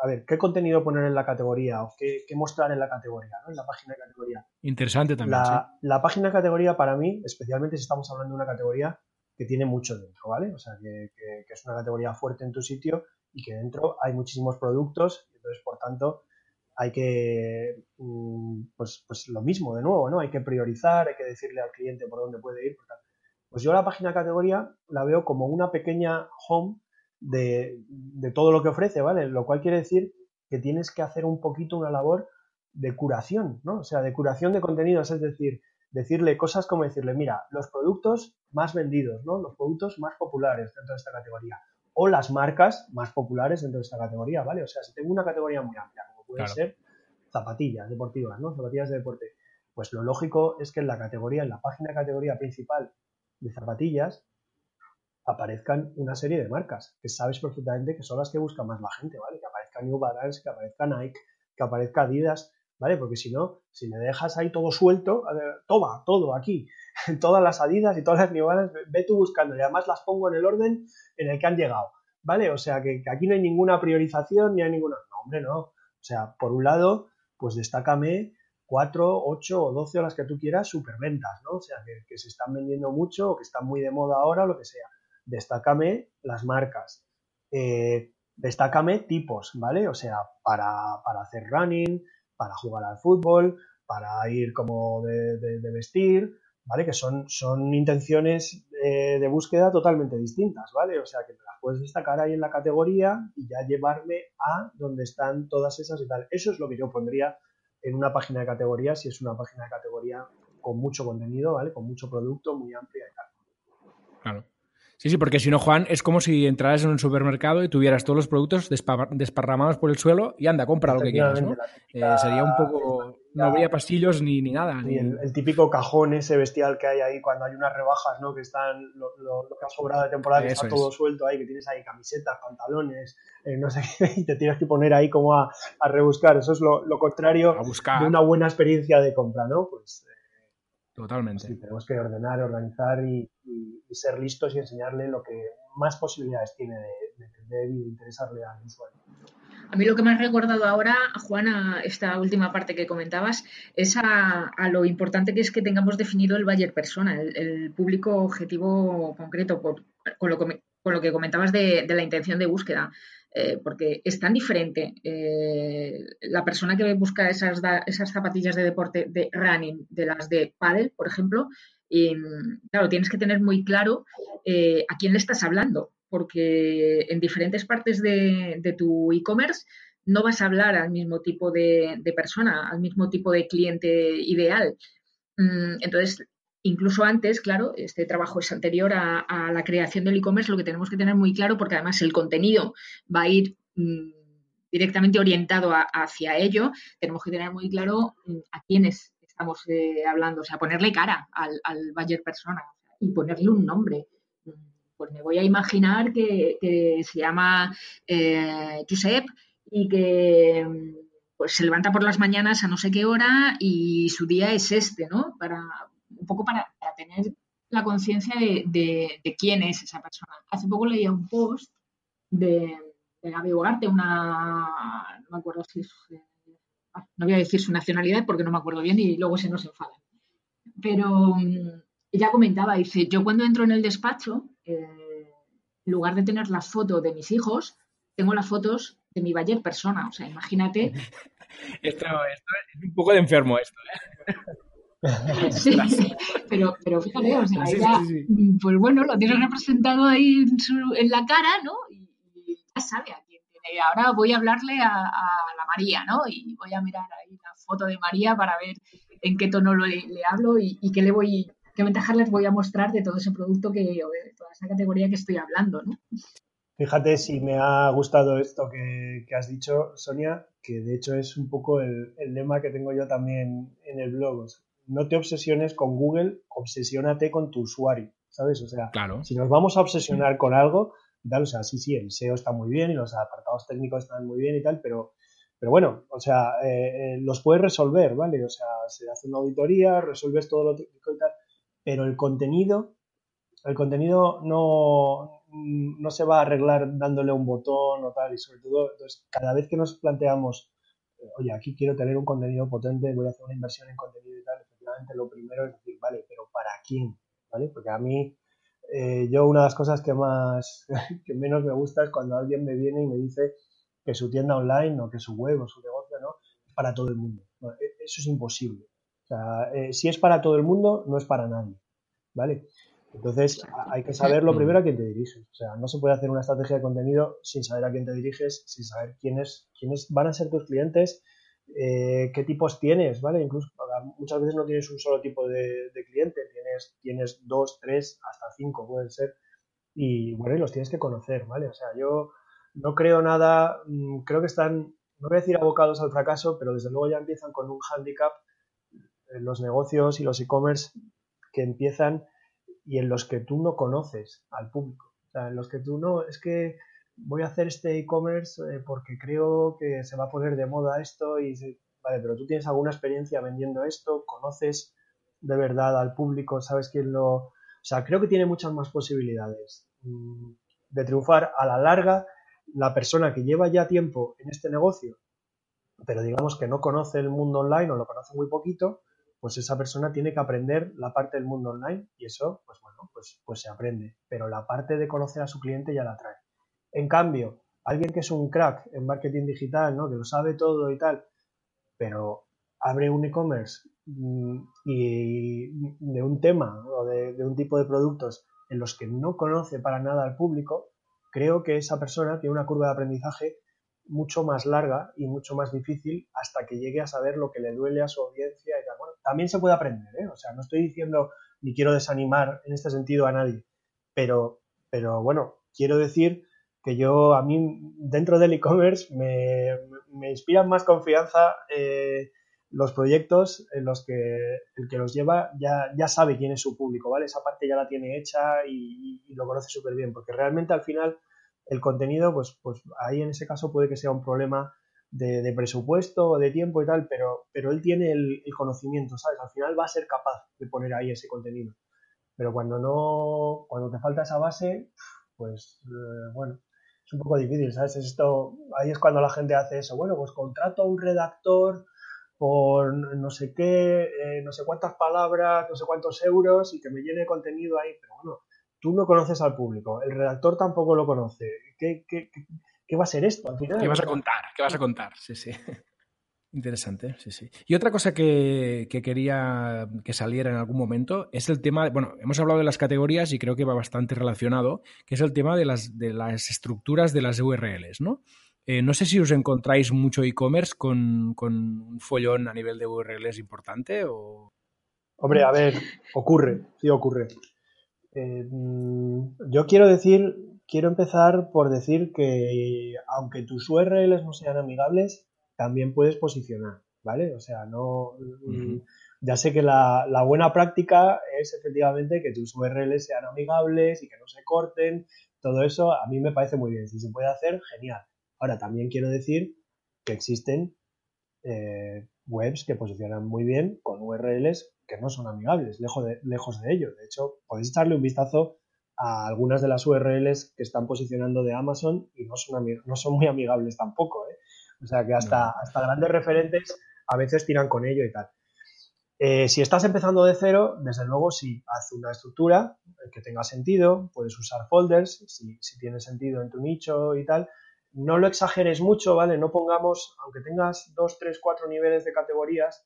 a ver, ¿qué contenido poner en la categoría o qué, mostrar en la categoría, ¿no? en la página de categoría? Interesante también. La, página de categoría para mí, especialmente si estamos hablando de una categoría que tiene mucho dentro, ¿vale? O sea, que, que es una categoría fuerte en tu sitio y que dentro hay muchísimos productos, entonces, por tanto, hay que, mm, pues, pues lo mismo de nuevo, ¿no? Hay que priorizar, hay que decirle al cliente por dónde puede ir. Pues yo la página categoría la veo como una pequeña home de, todo lo que ofrece, ¿vale? Lo cual quiere decir que tienes que hacer un poquito una labor de curación, ¿no? O sea, de curación de contenidos, es decir, decirle cosas como decirle, mira, los productos más vendidos, ¿no? Los productos más populares dentro de esta categoría. O las marcas más populares dentro de esta categoría, ¿vale? O sea, si tengo una categoría muy amplia, puede ser zapatillas deportivas, ¿no? Zapatillas de deporte. Pues lo lógico es que en la categoría, en la página categoría principal de zapatillas, aparezcan una serie de marcas que sabes perfectamente que son las que busca más la gente, ¿vale? Que aparezca New Balance, que aparezca Nike, que aparezca Adidas, ¿vale? Porque si no, si me dejas ahí todo suelto, toma, todo aquí, [LAUGHS] todas las Adidas y todas las Balance, ve tú buscando y además las pongo en el orden en el que han llegado, ¿vale? O sea que, aquí no hay ninguna priorización ni hay ninguna... No, hombre, no. O sea, por un lado, pues destácame 4, 8 o 12 o las que tú quieras superventas, ¿no? O sea, que, se están vendiendo mucho o que están muy de moda ahora lo que sea. Destácame las marcas. Eh, destácame tipos, ¿vale? O sea, para, hacer running, para jugar al fútbol, para ir como de, vestir, ¿vale? Que son, son intenciones eh, de búsqueda totalmente distintas, ¿vale? O sea, que puedes destacar ahí en la categoría y ya llevarme a donde están todas esas y tal. Eso es lo que yo pondría en una página de categoría, si es una página de categoría con mucho contenido, ¿vale? Con mucho producto, muy amplia y tal. Claro. Sí, sí, porque si no, Juan, es como si entraras en un supermercado y tuvieras todos los productos desparramados por el suelo y anda, compra lo que quieras, ¿no? Eh, sería un poco... No habría pastillos ni, ni nada. Ni el, típico cajón ese bestial que hay ahí cuando hay unas rebajas, ¿no? Que están lo, que ha sobrado de temporada, que está todo suelto ahí, que tienes ahí camisetas, pantalones, eh, no sé [LAUGHS] qué, y te tienes que poner ahí como a, rebuscar. Eso es lo, contrario de una buena experiencia de compra, ¿no? Pues Totalmente. Sí, tenemos que ordenar, organizar y, ser listos y enseñarle lo que más posibilidades tiene de, entender y de interesarle al usuario. A mí lo que me ha recordado ahora, Juana, esta última parte que comentabas, es a, lo importante que es que tengamos definido el buyer persona, el, público objetivo concreto, por, con, lo, con, lo, que comentabas de, de la intención de búsqueda. Eh, porque es tan diferente eh, la persona que busca esas, esas zapatillas de deporte de running de las de paddle, por ejemplo, y claro, tienes que tener muy claro eh, a quién le estás hablando, porque en diferentes partes de, tu e-commerce no vas a hablar al mismo tipo de, persona, al mismo tipo de cliente ideal. Mm, entonces, incluso antes, claro, este trabajo es anterior a, la creación del e-commerce, lo que tenemos que tener muy claro, porque además el contenido va a ir mm, directamente orientado hacia ello, tenemos que tener muy claro mm, a quiénes estamos eh, hablando, o sea, ponerle cara al, al buyer persona y ponerle un nombre. Pues me voy a imaginar que, se llama eh, Josep y que pues se levanta por las mañanas a no sé qué hora y su día es este, ¿no? Para, un poco para, tener la conciencia de, quién es esa persona. Hace poco leía un post de, de Gaby Ugarte, una, no me acuerdo si es, ah, no voy a decir su nacionalidad porque no me acuerdo bien y luego se nos enfada. Pero mm, ella comentaba, dice, yo cuando entro en el despacho, eh, en lugar de tener las fotos de mis hijos, tengo las fotos de mi Bayer persona. O sea, imagínate. [LAUGHS] esto, es un poco de enfermo esto, ¿eh? [LAUGHS] [LAUGHS] Sí, pero, pero fíjate, o sea, ella, pues bueno, lo tiene representado ahí en, la cara, ¿no? Y, ya sabe a quién tiene. Ahora voy a hablarle a, la María, ¿no? Y voy a mirar ahí la foto de María para ver en qué tono le, hablo y, qué le voy, qué ventajas les voy a mostrar de todo ese producto que, o de toda esa categoría que estoy hablando, ¿no? Fíjate si me ha gustado esto que, has dicho, Sonia, que de hecho es un poco el, el, lema que tengo yo también en el blog no te obsesiones con Google, obsesiónate con tu usuario, ¿sabes? O sea, si nos vamos a obsesionar con algo, tal, o sea, sí, sí, el SEO está muy bien y los apartados técnicos están muy bien y tal, pero, pero bueno, o sea, eh, eh, los puedes resolver, ¿vale? O sea, se hace una auditoría, resuelves todo lo técnico y tal, pero el contenido, el contenido no, no se va a arreglar dándole un botón o tal, y sobre todo, entonces, cada vez que nos planteamos, oye, aquí quiero tener un contenido potente, voy a hacer una inversión en contenido lo primero es decir, vale, pero ¿para quién? ¿Vale? Porque a mí, eh, yo una de las cosas que más, [LAUGHS] que menos me gusta es cuando alguien me viene y me dice que su tienda online o que su web o su negocio, ¿no? Es para todo el mundo. E, eso es imposible. O sea, eh, si es para todo el mundo, no es para nadie. ¿Vale? Entonces, hay que saber lo primero a quién te diriges. O sea, no se puede hacer una estrategia de contenido sin saber a quién te diriges, sin saber quiénes, quiénes van a ser tus clientes, eh, qué tipos tienes, ¿vale? Incluso muchas veces no tienes un solo tipo de, cliente, tienes, tienes dos, tres, hasta cinco pueden ser, y bueno, y los tienes que conocer, ¿vale? O sea, yo no creo nada, mm, creo que están, no voy a decir abocados al fracaso, pero desde luego ya empiezan con un handicap los negocios y los e-commerce que empiezan y en los que tú no conoces al público. O sea, en los que tú no, es que voy a hacer este e-commerce eh, porque creo que se va a poner de moda esto y vale, pero tú tienes alguna experiencia vendiendo esto, conoces de verdad al público, sabes quién lo... O sea, creo que tiene muchas más posibilidades mm, de triunfar a la larga la persona que lleva ya tiempo en este negocio, pero digamos que no conoce el mundo online o lo conoce muy poquito, pues esa persona tiene que aprender la parte del mundo online y eso, pues bueno, pues, pues se aprende, pero la parte de conocer a su cliente ya la trae. En cambio, alguien que es un crack en marketing digital, ¿no? que lo sabe todo y tal, pero abre un e-commerce mm, y de un tema o de, un tipo de productos en los que no conoce para nada al público, creo que esa persona tiene una curva de aprendizaje mucho más larga y mucho más difícil hasta que llegue a saber lo que le duele a su audiencia y tal. Bueno, también se puede aprender, ¿eh? O sea, no estoy diciendo ni quiero desanimar en este sentido a nadie, pero, pero bueno, quiero decir que yo, a mí, dentro del e-commerce, me, me, inspiran más confianza eh, los proyectos en los que el que los lleva ya, ya sabe quién es su público, ¿vale? Esa parte ya la tiene hecha y, lo conoce súper bien, porque realmente al final el contenido, pues, pues ahí en ese caso puede que sea un problema de, presupuesto o de tiempo y tal, pero, pero él tiene el, conocimiento, ¿sabes? Al final va a ser capaz de poner ahí ese contenido. Pero cuando no, cuando te falta esa base, pues eh, bueno, es un poco difícil, ¿sabes? esto, ahí es cuando la gente hace eso. Bueno, pues contrato a un redactor por no sé qué, eh, no sé cuántas palabras, no sé cuántos euros y que me llene contenido ahí. Pero bueno, tú no conoces al público, el redactor tampoco lo conoce. ¿Qué, qué, qué, va a ser esto al final? ¿Qué vas a contar? ¿Qué vas a contar? Sí, sí. Interesante, sí, sí. Y otra cosa que, quería que saliera en algún momento es el tema, bueno, hemos hablado de las categorías y creo que va bastante relacionado, que es el tema de las, de las estructuras de las URLs, ¿no? Eh, no sé si os encontráis mucho e-commerce con, un follón a nivel de URLs importante o... Hombre, a ver, ocurre, sí ocurre. Eh, mm, yo quiero decir, quiero empezar por decir que aunque tus URLs no sean amigables, también puedes posicionar, ¿vale? O sea, no... Mm, ya sé que la, la, buena práctica es efectivamente que tus URLs sean amigables y que no se corten. Todo eso a mí me parece muy bien. Si se puede hacer, genial. Ahora, también quiero decir que existen eh, webs que posicionan muy bien con URLs que no son amigables, lejos de, lejos de ello. De hecho, podéis echarle un vistazo a algunas de las URLs que están posicionando de Amazon y no son, no son muy amigables tampoco. ¿eh? O sea que hasta, hasta grandes referentes a veces tiran con ello y tal. Eh, si estás empezando de cero, desde luego sí, haz una estructura que tenga sentido, puedes usar folders si, si tiene sentido en tu nicho y tal, no lo exageres mucho, ¿vale? No pongamos, aunque tengas 2, 3, 4 niveles de categorías,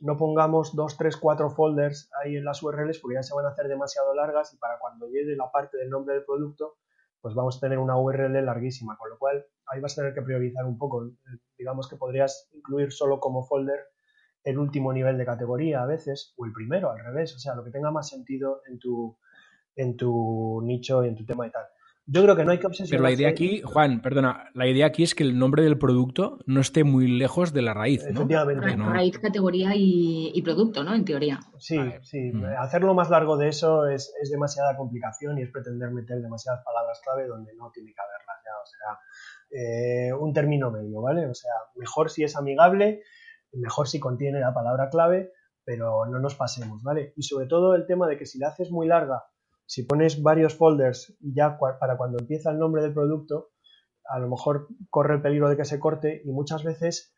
no pongamos 2, 3, 4 folders ahí en las URLs porque ya se van a hacer demasiado largas y para cuando llegue la parte del nombre del producto, pues vamos a tener una URL larguísima, con lo cual ahí vas a tener que priorizar un poco. Digamos que podrías incluir solo como folder el último nivel de categoría a veces, o el primero, al revés, o sea, lo que tenga más sentido en tu, en tu nicho y en tu tema y tal. Yo creo que no hay que obsesionarse. Pero la idea aquí, Juan, perdona, la idea aquí es que el nombre del producto no esté muy lejos de la raíz, ¿no? Efectivamente. Raíz, categoría y, producto, ¿no? En teoría. Sí, sí. Mm. Hacerlo más largo de eso es, demasiada complicación y es pretender meter demasiadas palabras clave donde no tiene que haberlas ya. O sea, eh, un término medio, ¿vale? O sea, mejor si es amigable, mejor si contiene la palabra clave, pero no nos pasemos, ¿vale? Y sobre todo el tema de que si la haces muy larga si pones varios folders y ya para cuando empieza el nombre del producto, a lo mejor corre el peligro de que se corte y muchas veces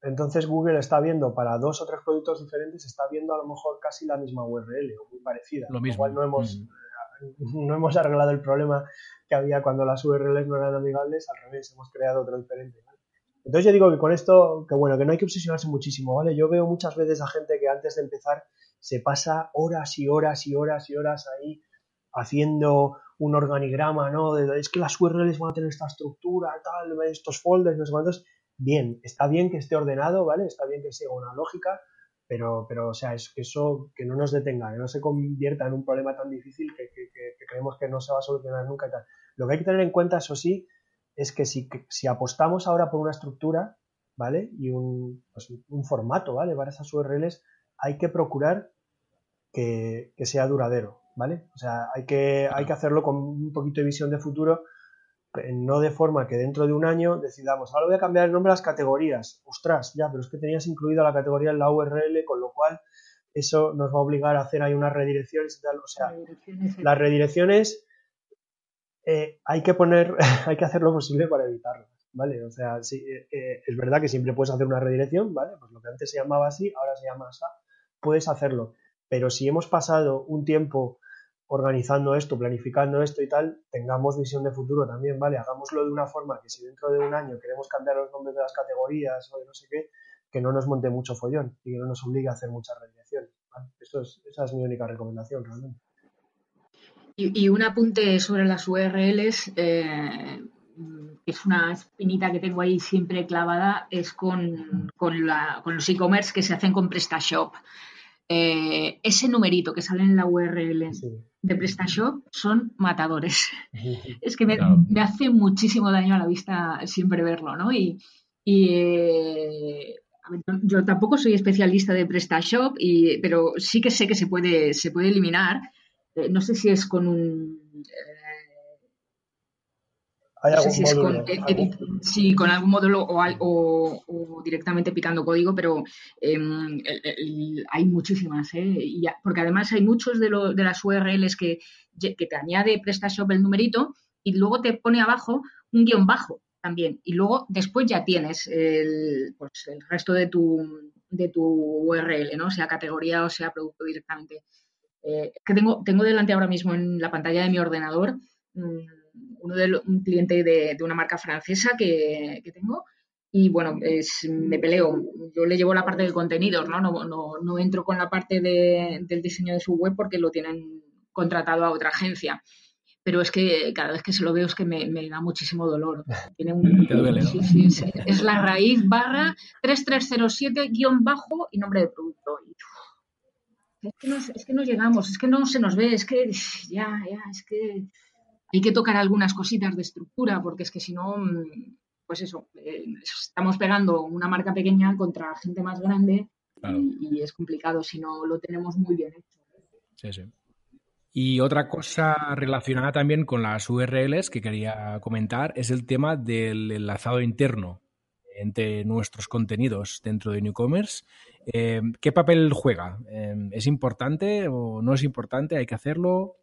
entonces Google está viendo para dos o tres productos diferentes, está viendo a lo mejor casi la misma URL o muy parecida. Lo mismo. no hemos, mm. [LAUGHS] no hemos arreglado el problema que había cuando las URLs no eran amigables, al revés, hemos creado otro diferente. Entonces yo digo que con esto, que bueno, que no hay que obsesionarse muchísimo, ¿vale? Yo veo muchas veces a gente que antes de empezar se pasa horas y horas y horas y horas ahí haciendo un organigrama, ¿no? De, es que las URLs van a tener esta estructura, tal, estos folders, no sé cuántos. Bien, está bien que esté ordenado, ¿vale? Está bien que siga una lógica, pero, pero o sea, es que eso que no nos detenga, que no se convierta en un problema tan difícil que, creemos que no se va a solucionar nunca y tal. Lo que hay que tener en cuenta, eso sí, es que si, si apostamos ahora por una estructura, ¿vale? Y un, pues, un formato, ¿vale? Para esas URLs, hay que procurar que, que sea duradero, ¿vale? O sea, hay que, hay que hacerlo con un poquito de visión de futuro, no de forma que dentro de un año decidamos, ahora voy a cambiar el nombre a las categorías. Ostras, ya, pero es que tenías incluida la categoría en la URL, con lo cual eso nos va a obligar a hacer ahí unas redirecciones y tal. O sea, las redirecciones eh, hay que poner, [LAUGHS] hay que hacer lo posible para evitarlas, ¿vale? O sea, sí, eh, eh, es verdad que siempre puedes hacer una redirección, ¿vale? Pues lo que antes se llamaba así, ahora se llama así, puedes hacerlo. Pero si hemos pasado un tiempo organizando esto, planificando esto y tal, tengamos visión de futuro también, ¿vale? Hagámoslo de una forma que si dentro de un año queremos cambiar los nombres de las categorías o de no sé qué, que no nos monte mucho follón y que no nos obligue a hacer muchas redirecciones. ¿vale? es, esa es mi única recomendación realmente. Y, un apunte sobre las URLs, eh, es una espinita que tengo ahí siempre clavada, es con, con, los e-commerce que se hacen con PrestaShop. Eh, ese numerito que sale en la URL de PrestaShop son matadores. [LAUGHS] es que me, hace muchísimo daño a la vista siempre verlo, ¿no? Y, eh, yo tampoco soy especialista de PrestaShop, y, pero sí que sé que se puede, se puede eliminar. Eh, no sé si es con un no sé si es con, sí, con algún módulo o, directamente picando código, pero em, hay muchísimas, ¿eh? porque además hay muchos de, de las URLs que, que, te añade PrestaShop el numerito y luego te pone abajo un guion bajo también. Y luego después ya tienes el, pues, el resto de tu, de tu URL, ¿no? sea categoría o sea producto directamente. Eh, que tengo, tengo delante ahora mismo en la pantalla de mi ordenador. Mm, uno de un cliente de, una marca francesa que, tengo y bueno, es, me peleo. Yo le llevo la parte del contenido, ¿no? No, no, entro con la parte del diseño de su web porque lo tienen contratado a otra agencia. pero es que cada vez que se lo veo es que me, da muchísimo dolor. Tiene un, [LAUGHS] Te duele, ¿no? sí, sí, es la raíz barra 3307 guion bajo y nombre de producto. es, que no, es que no llegamos, es que no se nos ve, es que ya, ya, es que hay que tocar algunas cositas de estructura, porque es que si no, mm, pues eso, eh, estamos pegando una marca pequeña contra gente más grande y, y, es complicado si no lo tenemos muy bien hecho. Sí, sí. Y otra cosa relacionada también con las URLs que quería comentar es el tema del enlazado interno entre nuestros contenidos dentro de Newcommerce. Eh, ¿Qué papel juega? Eh, ¿Es importante o no es importante? ¿Hay que hacerlo?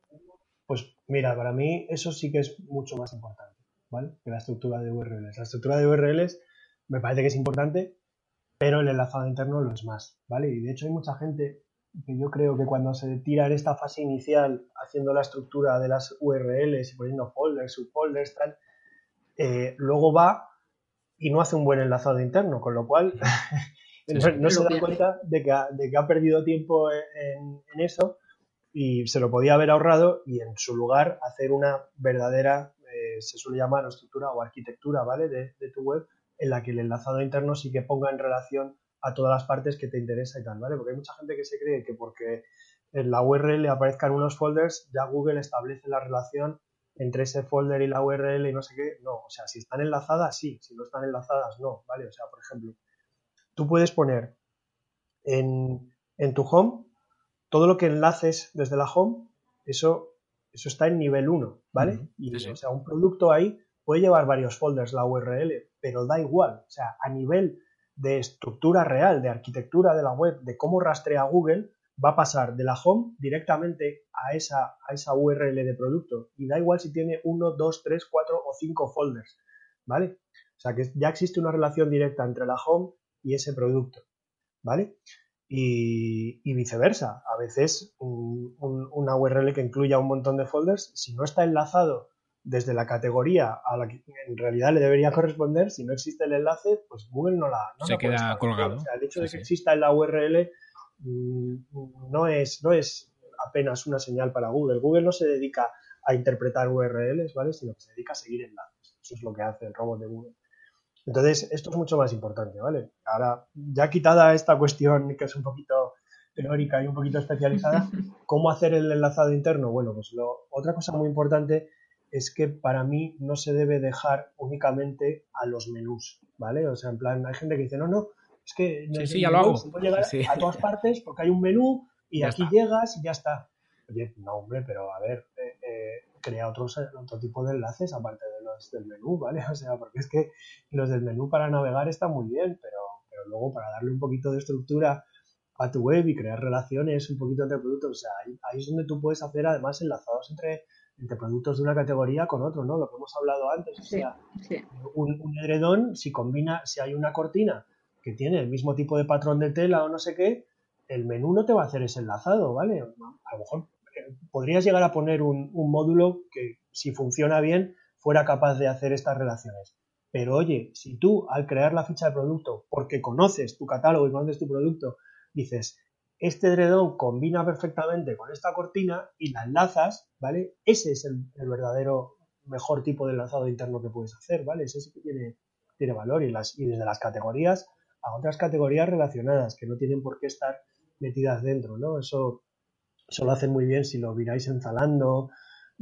Pues mira, para mí eso sí que es mucho más importante, ¿vale? Que la estructura de URLs. La estructura de URLs me parece que es importante, pero el enlazado interno lo es más, ¿vale? Y de hecho hay mucha gente que yo creo que cuando se tira en esta fase inicial haciendo la estructura de las URLs y poniendo folders, subfolders, tal, eh, luego va y no hace un buen enlazado interno, con lo cual [LAUGHS] [LAUGHS] no, se da cuenta de que, ha, perdido tiempo en, eso y se lo podía haber ahorrado y en su lugar hacer una verdadera, eh, se suele llamar estructura o arquitectura, ¿vale? De, de tu web en la que el enlazado interno sí que ponga en relación a todas las partes que te interesa y tal, ¿vale? Porque hay mucha gente que se cree que porque en la URL aparezcan unos folders, ya Google establece la relación entre ese folder y la URL y no sé qué. No, o sea, si están enlazadas, sí, si no están enlazadas, no, ¿vale? O sea, por ejemplo, tú puedes poner en, tu home todo lo que enlaces desde la home, eso, eso está en nivel 1, ¿vale? Y, o sea, un producto ahí puede llevar varios folders la URL, pero da igual, o sea, a nivel de estructura real, de arquitectura de la web, de cómo rastrea Google, va a pasar de la home directamente a esa, a esa URL de producto. Y da igual si tiene uno, dos, tres, cuatro o cinco folders. ¿Vale? O sea que ya existe una relación directa entre la home y ese producto. ¿Vale? Y, viceversa. A veces una URL que incluya un montón de folders, si no está enlazado desde la categoría a la que en realidad le debería corresponder, si no existe el enlace, pues Google no la... Se queda colgado. O sea, el hecho de que exista en la URL mm, no, es, no es apenas una señal para Google. Google no se dedica a interpretar URLs, ¿vale? Sino que se dedica a seguir enlaces. Eso es lo que hace el robot de Google. Entonces, esto es mucho más importante, ¿vale? Ahora, ya quitada esta cuestión que es un poquito teórica y un poquito especializada, [LAUGHS] ¿cómo hacer el enlazado interno? Bueno, pues lo, otra cosa muy importante es que para mí no se debe dejar únicamente a los menús, ¿vale? O sea, en plan, hay gente que dice, no, no, es que sí, sí, ya lo hago. Se puede llegar a todas partes porque hay un menú y aquí llegas y ya está. Oye, no, hombre, pero a ver, eh, eh, crea otros, otro tipo de enlaces aparte de los del menú, [LAUGHS] ¿vale? O sea, porque es que los del menú para navegar están muy bien, pero, pero luego para darle un poquito de estructura a tu web y crear relaciones un poquito entre productos, o sea, ahí, ahí es donde tú puedes hacer además enlazados entre entre productos de una categoría con otro, ¿no? Lo que hemos hablado antes. O sea, Un, un, edredón, si combina, si hay una cortina que tiene el mismo tipo de patrón de tela o no sé qué, el menú no te va a hacer ese enlazado, ¿vale? A lo mejor eh, podrías llegar a poner un, un módulo que, si funciona bien, fuera capaz de hacer estas relaciones. Pero oye, si tú al crear la ficha de producto, porque conoces tu catálogo y conoces tu producto, dices, este edredón combina perfectamente con esta cortina y la enlazas, ¿vale? Ese es el, verdadero mejor tipo de enlazado interno que puedes hacer, ¿vale? Ese sí que tiene, tiene valor y, las, desde las categorías a otras categorías relacionadas que no tienen por qué estar metidas dentro, ¿no? Eso, eso lo hacen muy bien si lo miráis en Zalando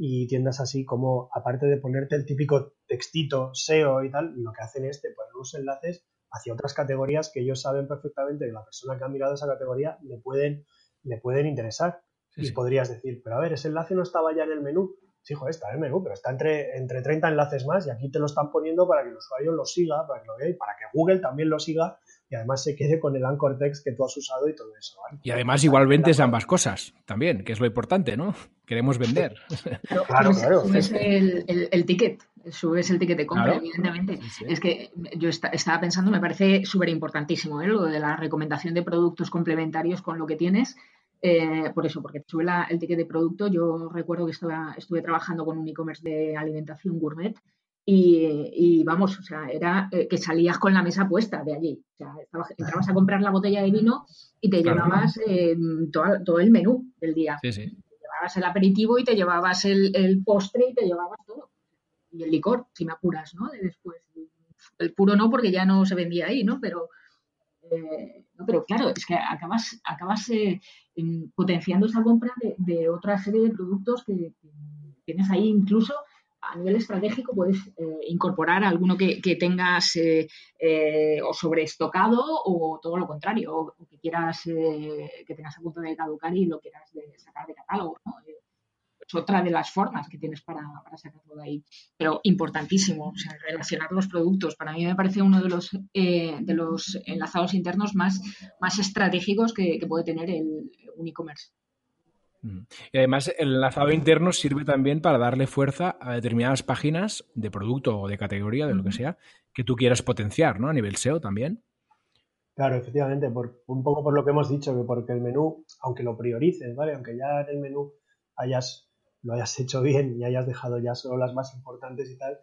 y tiendas así como, aparte de ponerte el típico textito SEO y tal, lo que hacen es te ponen los enlaces hacia otras categorías que ellos saben perfectamente que la persona que ha mirado esa categoría le pueden, le pueden interesar. y podrías decir, pero a ver, ese enlace no estaba ya en el menú. Sí, joder, está en el menú, pero está entre, entre 30 enlaces más y aquí te lo están poniendo para que el usuario lo siga, para que lo vea y para que Google también lo siga y además se quede con el anchor text que tú has usado y todo eso. Y además igual vendes ambas cosas también, que es lo importante, ¿no? Queremos vender. [LAUGHS] claro, [LAUGHS] claro. Subes el, el, ticket, subes el ticket de compra, evidentemente. Es que yo estaba pensando, me parece súper importantísimo ¿eh? lo de la recomendación de productos complementarios con lo que tienes. Eh, por eso, porque te sube el ticket de producto. Yo recuerdo que estaba, estuve trabajando con un e-commerce de alimentación gourmet y, vamos, o sea, era eh, que salías con la mesa puesta de allí. O sea, entrabas a comprar la botella de vino y te llevabas em, todo, el menú del día. Sí, sí. comprabas el aperitivo y te llevabas el, postre y te llevabas todo. Y el licor, si me apuras, ¿no? De después. El puro no, porque ya no se vendía ahí, ¿no? Pero, eh, no, pero claro, es que acabas, acabas eh, potenciando esa compra de, otra serie de productos que, tienes ahí incluso a nivel estratégico puedes eh, incorporar alguno que, tengas eh, eh, o sobreestocado o todo lo contrario, o, que quieras que tengas a punto de caducar y lo quieras sacar de catálogo. Es otra de las formas que tienes para, sacarlo de ahí. Pero importantísimo, relacionar los productos. Para mí me parece uno de los, de enlazados internos más, estratégicos que, que puede tener el, un e-commerce. Y además el enlazado interno sirve también para darle fuerza a determinadas páginas de producto o de categoría, de lo que sea, que tú quieras potenciar, ¿no? A nivel SEO también. Claro, efectivamente, por, un poco por lo que hemos dicho, que porque el menú, aunque lo priorices, ¿vale? Aunque ya en el menú hayas, lo hayas hecho bien y hayas dejado ya solo las más importantes y tal,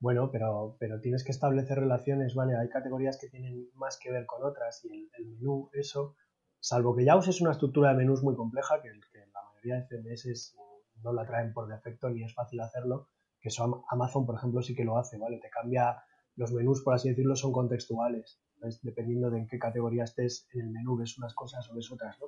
bueno, pero, pero tienes que establecer relaciones, ¿vale? Hay categorías que tienen más que ver con otras y el, el menú, eso, salvo que ya uses una estructura de menús muy compleja, que, que de CMS no la traen por defecto ni es fácil hacerlo, que eso Amazon, por ejemplo, sí que lo hace, ¿vale? Te cambia los menús, por así decirlo, son contextuales, dependiendo de en qué categoría estés en el menú, ves unas cosas o ves otras, ¿no?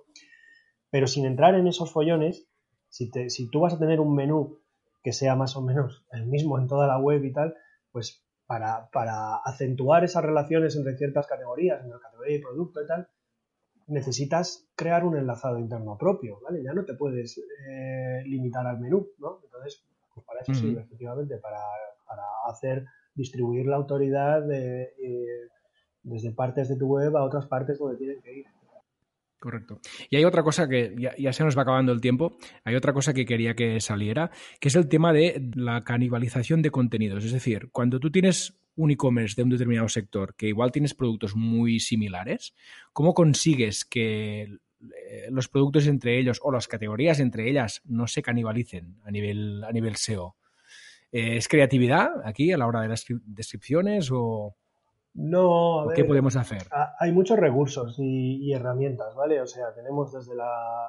Pero sin entrar en esos follones, si, te, si tú vas a tener un menú que sea más o menos [LAUGHS] el mismo en toda la web y tal, pues para, para acentuar esas relaciones entre ciertas categorías, entre categoría de producto y tal, necesitas crear un enlazado interno propio, ¿vale? Ya no te puedes eh, limitar al menú, ¿no? Entonces, pues para eso sirve, efectivamente, para, hacer, distribuir la autoridad de, eh, desde partes de tu web a otras partes donde tienen que ir. Correcto. Y hay otra cosa que ya, se nos va acabando el tiempo, hay otra cosa que quería que saliera, que es el tema de la canibalización de contenidos. Es decir, cuando tú tienes un e-commerce de un determinado sector que igual tienes productos muy similares, ¿cómo consigues que eh, los productos entre ellos o las categorías entre ellas no se canibalicen a nivel, a nivel SEO? ¿Es creatividad aquí a la hora de las descripciones o...? No, ¿Qué podemos hacer? Hay muchos recursos y, herramientas, ¿vale? O sea, tenemos desde la,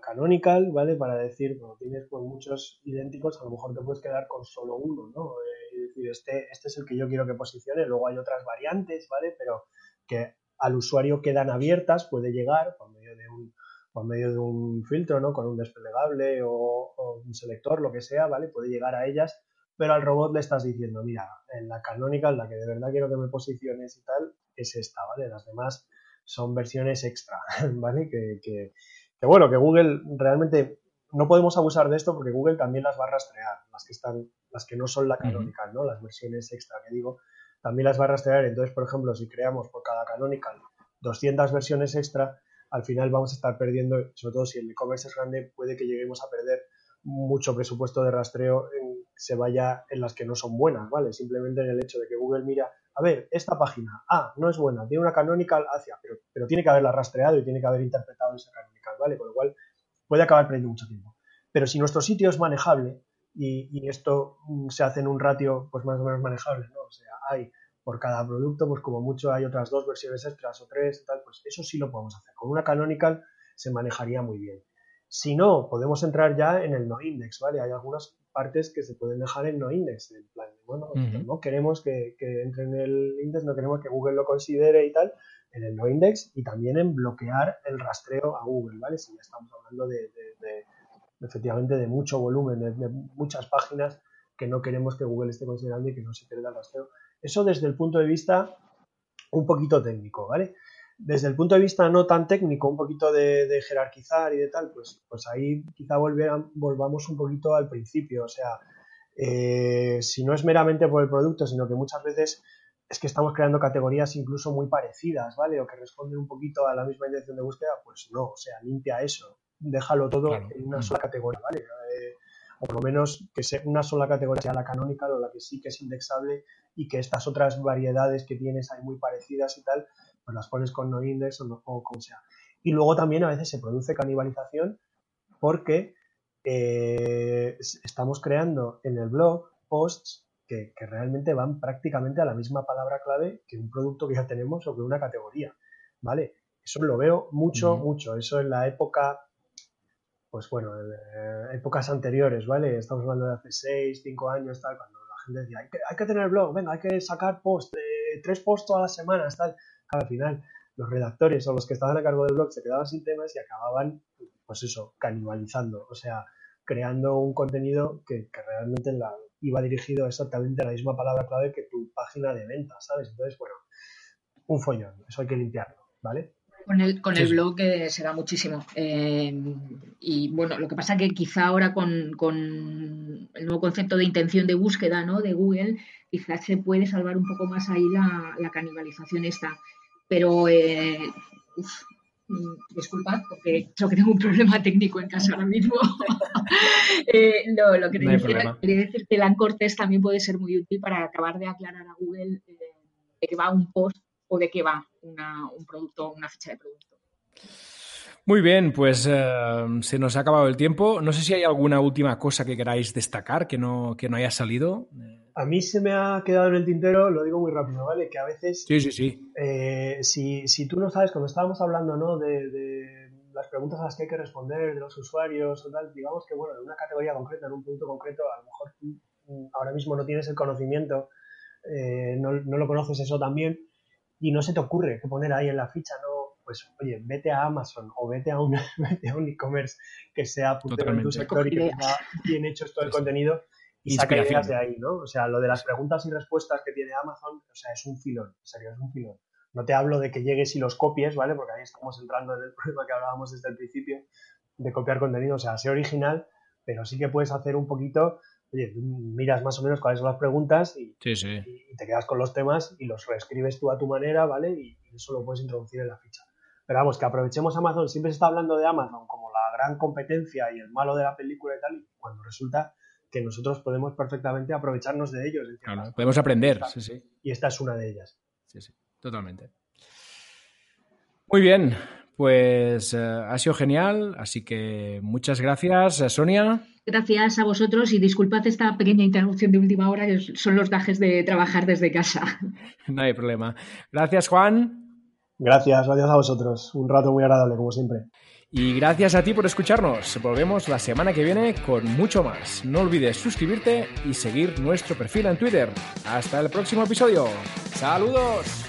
canonical, ¿vale? Para decir, cuando tienes pues, muchos idénticos, a lo mejor te puedes quedar con solo uno, ¿no? Eh, decir, este, este es el que yo quiero que posicione, luego hay otras variantes, ¿vale? Pero que al usuario quedan abiertas, puede llegar por medio de un, por medio de un filtro, ¿no? Con un desplegable o, un selector, lo que sea, ¿vale? Puede llegar a ellas pero al robot le estás diciendo, mira, en la canonical, la que de verdad quiero que me posiciones y tal, es esta, ¿vale? Las demás son versiones extra, [LAUGHS] ¿vale? Que, que, bueno, que Google realmente no podemos abusar de esto porque Google también las va a rastrear, las que están, las que no son la canonical, ¿no? Las versiones extra que digo, también las va a rastrear. Entonces, por ejemplo, si creamos por cada canonical 200 versiones extra, al final vamos a estar perdiendo, sobre todo si el e-commerce es grande, puede que lleguemos a perder mucho presupuesto de rastreo en, se vaya en las que no son buenas, ¿vale? Simplemente en el hecho de que Google mira, a ver, esta página, ah, no es buena, tiene una canonical hacia, pero, pero tiene que haberla rastreado y tiene que haber interpretado esa canonical, ¿vale? Con lo cual puede acabar perdiendo mucho tiempo. Pero si nuestro sitio es manejable y, esto mm, se hace en un ratio pues más o menos manejable, ¿no? O sea, hay por cada producto, pues como mucho hay otras dos versiones extras o tres tal, pues eso sí lo podemos hacer. Con una canonical se manejaría muy bien. Si no, podemos entrar ya en el no index, ¿vale? Hay algunas partes que se pueden dejar en no index, en plan, bueno, no queremos que, entre en el index, no queremos que Google lo considere y tal, en el no index y también en bloquear el rastreo a Google, ¿vale? Si ya estamos hablando de, efectivamente de mucho volumen, de, muchas páginas que no queremos que Google esté considerando y que no se pierda el rastreo. Eso desde el punto de vista un poquito técnico, ¿vale? Desde el punto de vista no tan técnico, un poquito de, jerarquizar y de tal, pues, pues ahí quizá volvamos un poquito al principio. O sea, eh, si no es meramente por el producto, sino que muchas veces es que estamos creando categorías incluso muy parecidas, ¿vale? O que responden un poquito a la misma intención de búsqueda, pues no, o sea, limpia eso, déjalo todo en una sola categoría, ¿vale? Eh, o por lo menos que sea una sola categoría sea la canónica o la que sí que es indexable y que estas otras variedades que tienes ahí muy parecidas y tal, pues las pones con no index o, como sea. Y luego también a veces se produce canibalización porque eh, estamos creando en el blog posts que, realmente van prácticamente a la misma palabra clave que un producto que ya tenemos o que una categoría, ¿vale? Eso lo veo mucho, mucho. Eso en la época, pues bueno, en eh, épocas anteriores, ¿vale? Estamos hablando de hace 6, 5 años, tal, cuando la gente decía, hay que, hay que tener blog, venga, hay que sacar post, eh, tres posts todas las semanas, tal. Al final, los redactores o los que estaban a cargo del blog se quedaban sin temas y acababan, pues eso, canibalizando, o sea, creando un contenido que, que realmente la, iba dirigido exactamente a la misma palabra clave que tu página de venta, ¿sabes? Entonces, bueno, un follón, eso hay que limpiarlo, ¿vale? Con el, con el blog eh, se da muchísimo. Eh, y bueno, lo que pasa que quizá ahora con, con, el nuevo concepto de intención de búsqueda ¿no? de Google, quizás se puede salvar un poco más ahí la, la canibalización esta. Pero eh, disculpad, porque creo que tengo un problema técnico en casa ahora mismo. [LAUGHS] eh, no, lo que no quería, decir que el Cortés también puede ser muy útil para acabar de aclarar a Google eh, de qué va un post o de qué va una, un producto, una ficha de producto. Muy bien, pues eh, se nos ha acabado el tiempo. No sé si hay alguna última cosa que queráis destacar que no, que no haya salido. A mí se me ha quedado en el tintero, lo digo muy rápido, ¿vale? Que a veces. Sí, sí, sí. Eh, si, si, tú no sabes, cuando estábamos hablando, ¿no? De, de, las preguntas a las que hay que responder de los usuarios o tal, digamos que, bueno, en una categoría concreta, en un punto concreto, a lo mejor tú mm, ahora mismo no tienes el conocimiento, eh, no, no, lo conoces eso también, y no se te ocurre que poner ahí en la ficha, ¿no? Pues, oye, vete a Amazon o vete a un [LAUGHS] e-commerce que sea puntero en tu sector y que tenga bien hecho todo el contenido y saca ideas de ahí, ¿no? O sea, lo de las preguntas y respuestas que tiene Amazon, o sea, es un filón, en serio, es un filón. No te hablo de que llegues y los copies, ¿vale? Porque ahí estamos entrando en el [LAUGHS] problema que hablábamos desde el principio de copiar contenido, o sea, sé original, pero sí que puedes hacer un poquito, oye, miras más o menos cuáles son las preguntas y, y te quedas con los temas y los reescribes tú a tu manera, ¿vale? Y, eso lo puedes introducir en la ficha. Pero vamos, que aprovechemos Amazon, siempre se está hablando de Amazon como la gran competencia y el malo de la película y tal, y cuando resulta que nosotros podemos perfectamente aprovecharnos de ellos. podemos aprender, sí, sí. Y esta es una de ellas. Sí, sí, totalmente. Muy bien, pues eh, ha sido genial, así que muchas gracias, eh, Sonia. Gracias a vosotros y disculpad esta pequeña interrupción de última hora, que son los gajes de trabajar desde casa. [LAUGHS] No hay problema. Gracias, Juan. Gracias, gracias a vosotros. Un rato muy agradable, como siempre. Y gracias a ti por escucharnos. Volvemos la semana que viene con mucho más. No olvides suscribirte y seguir nuestro perfil en Twitter. Hasta el próximo episodio. Saludos.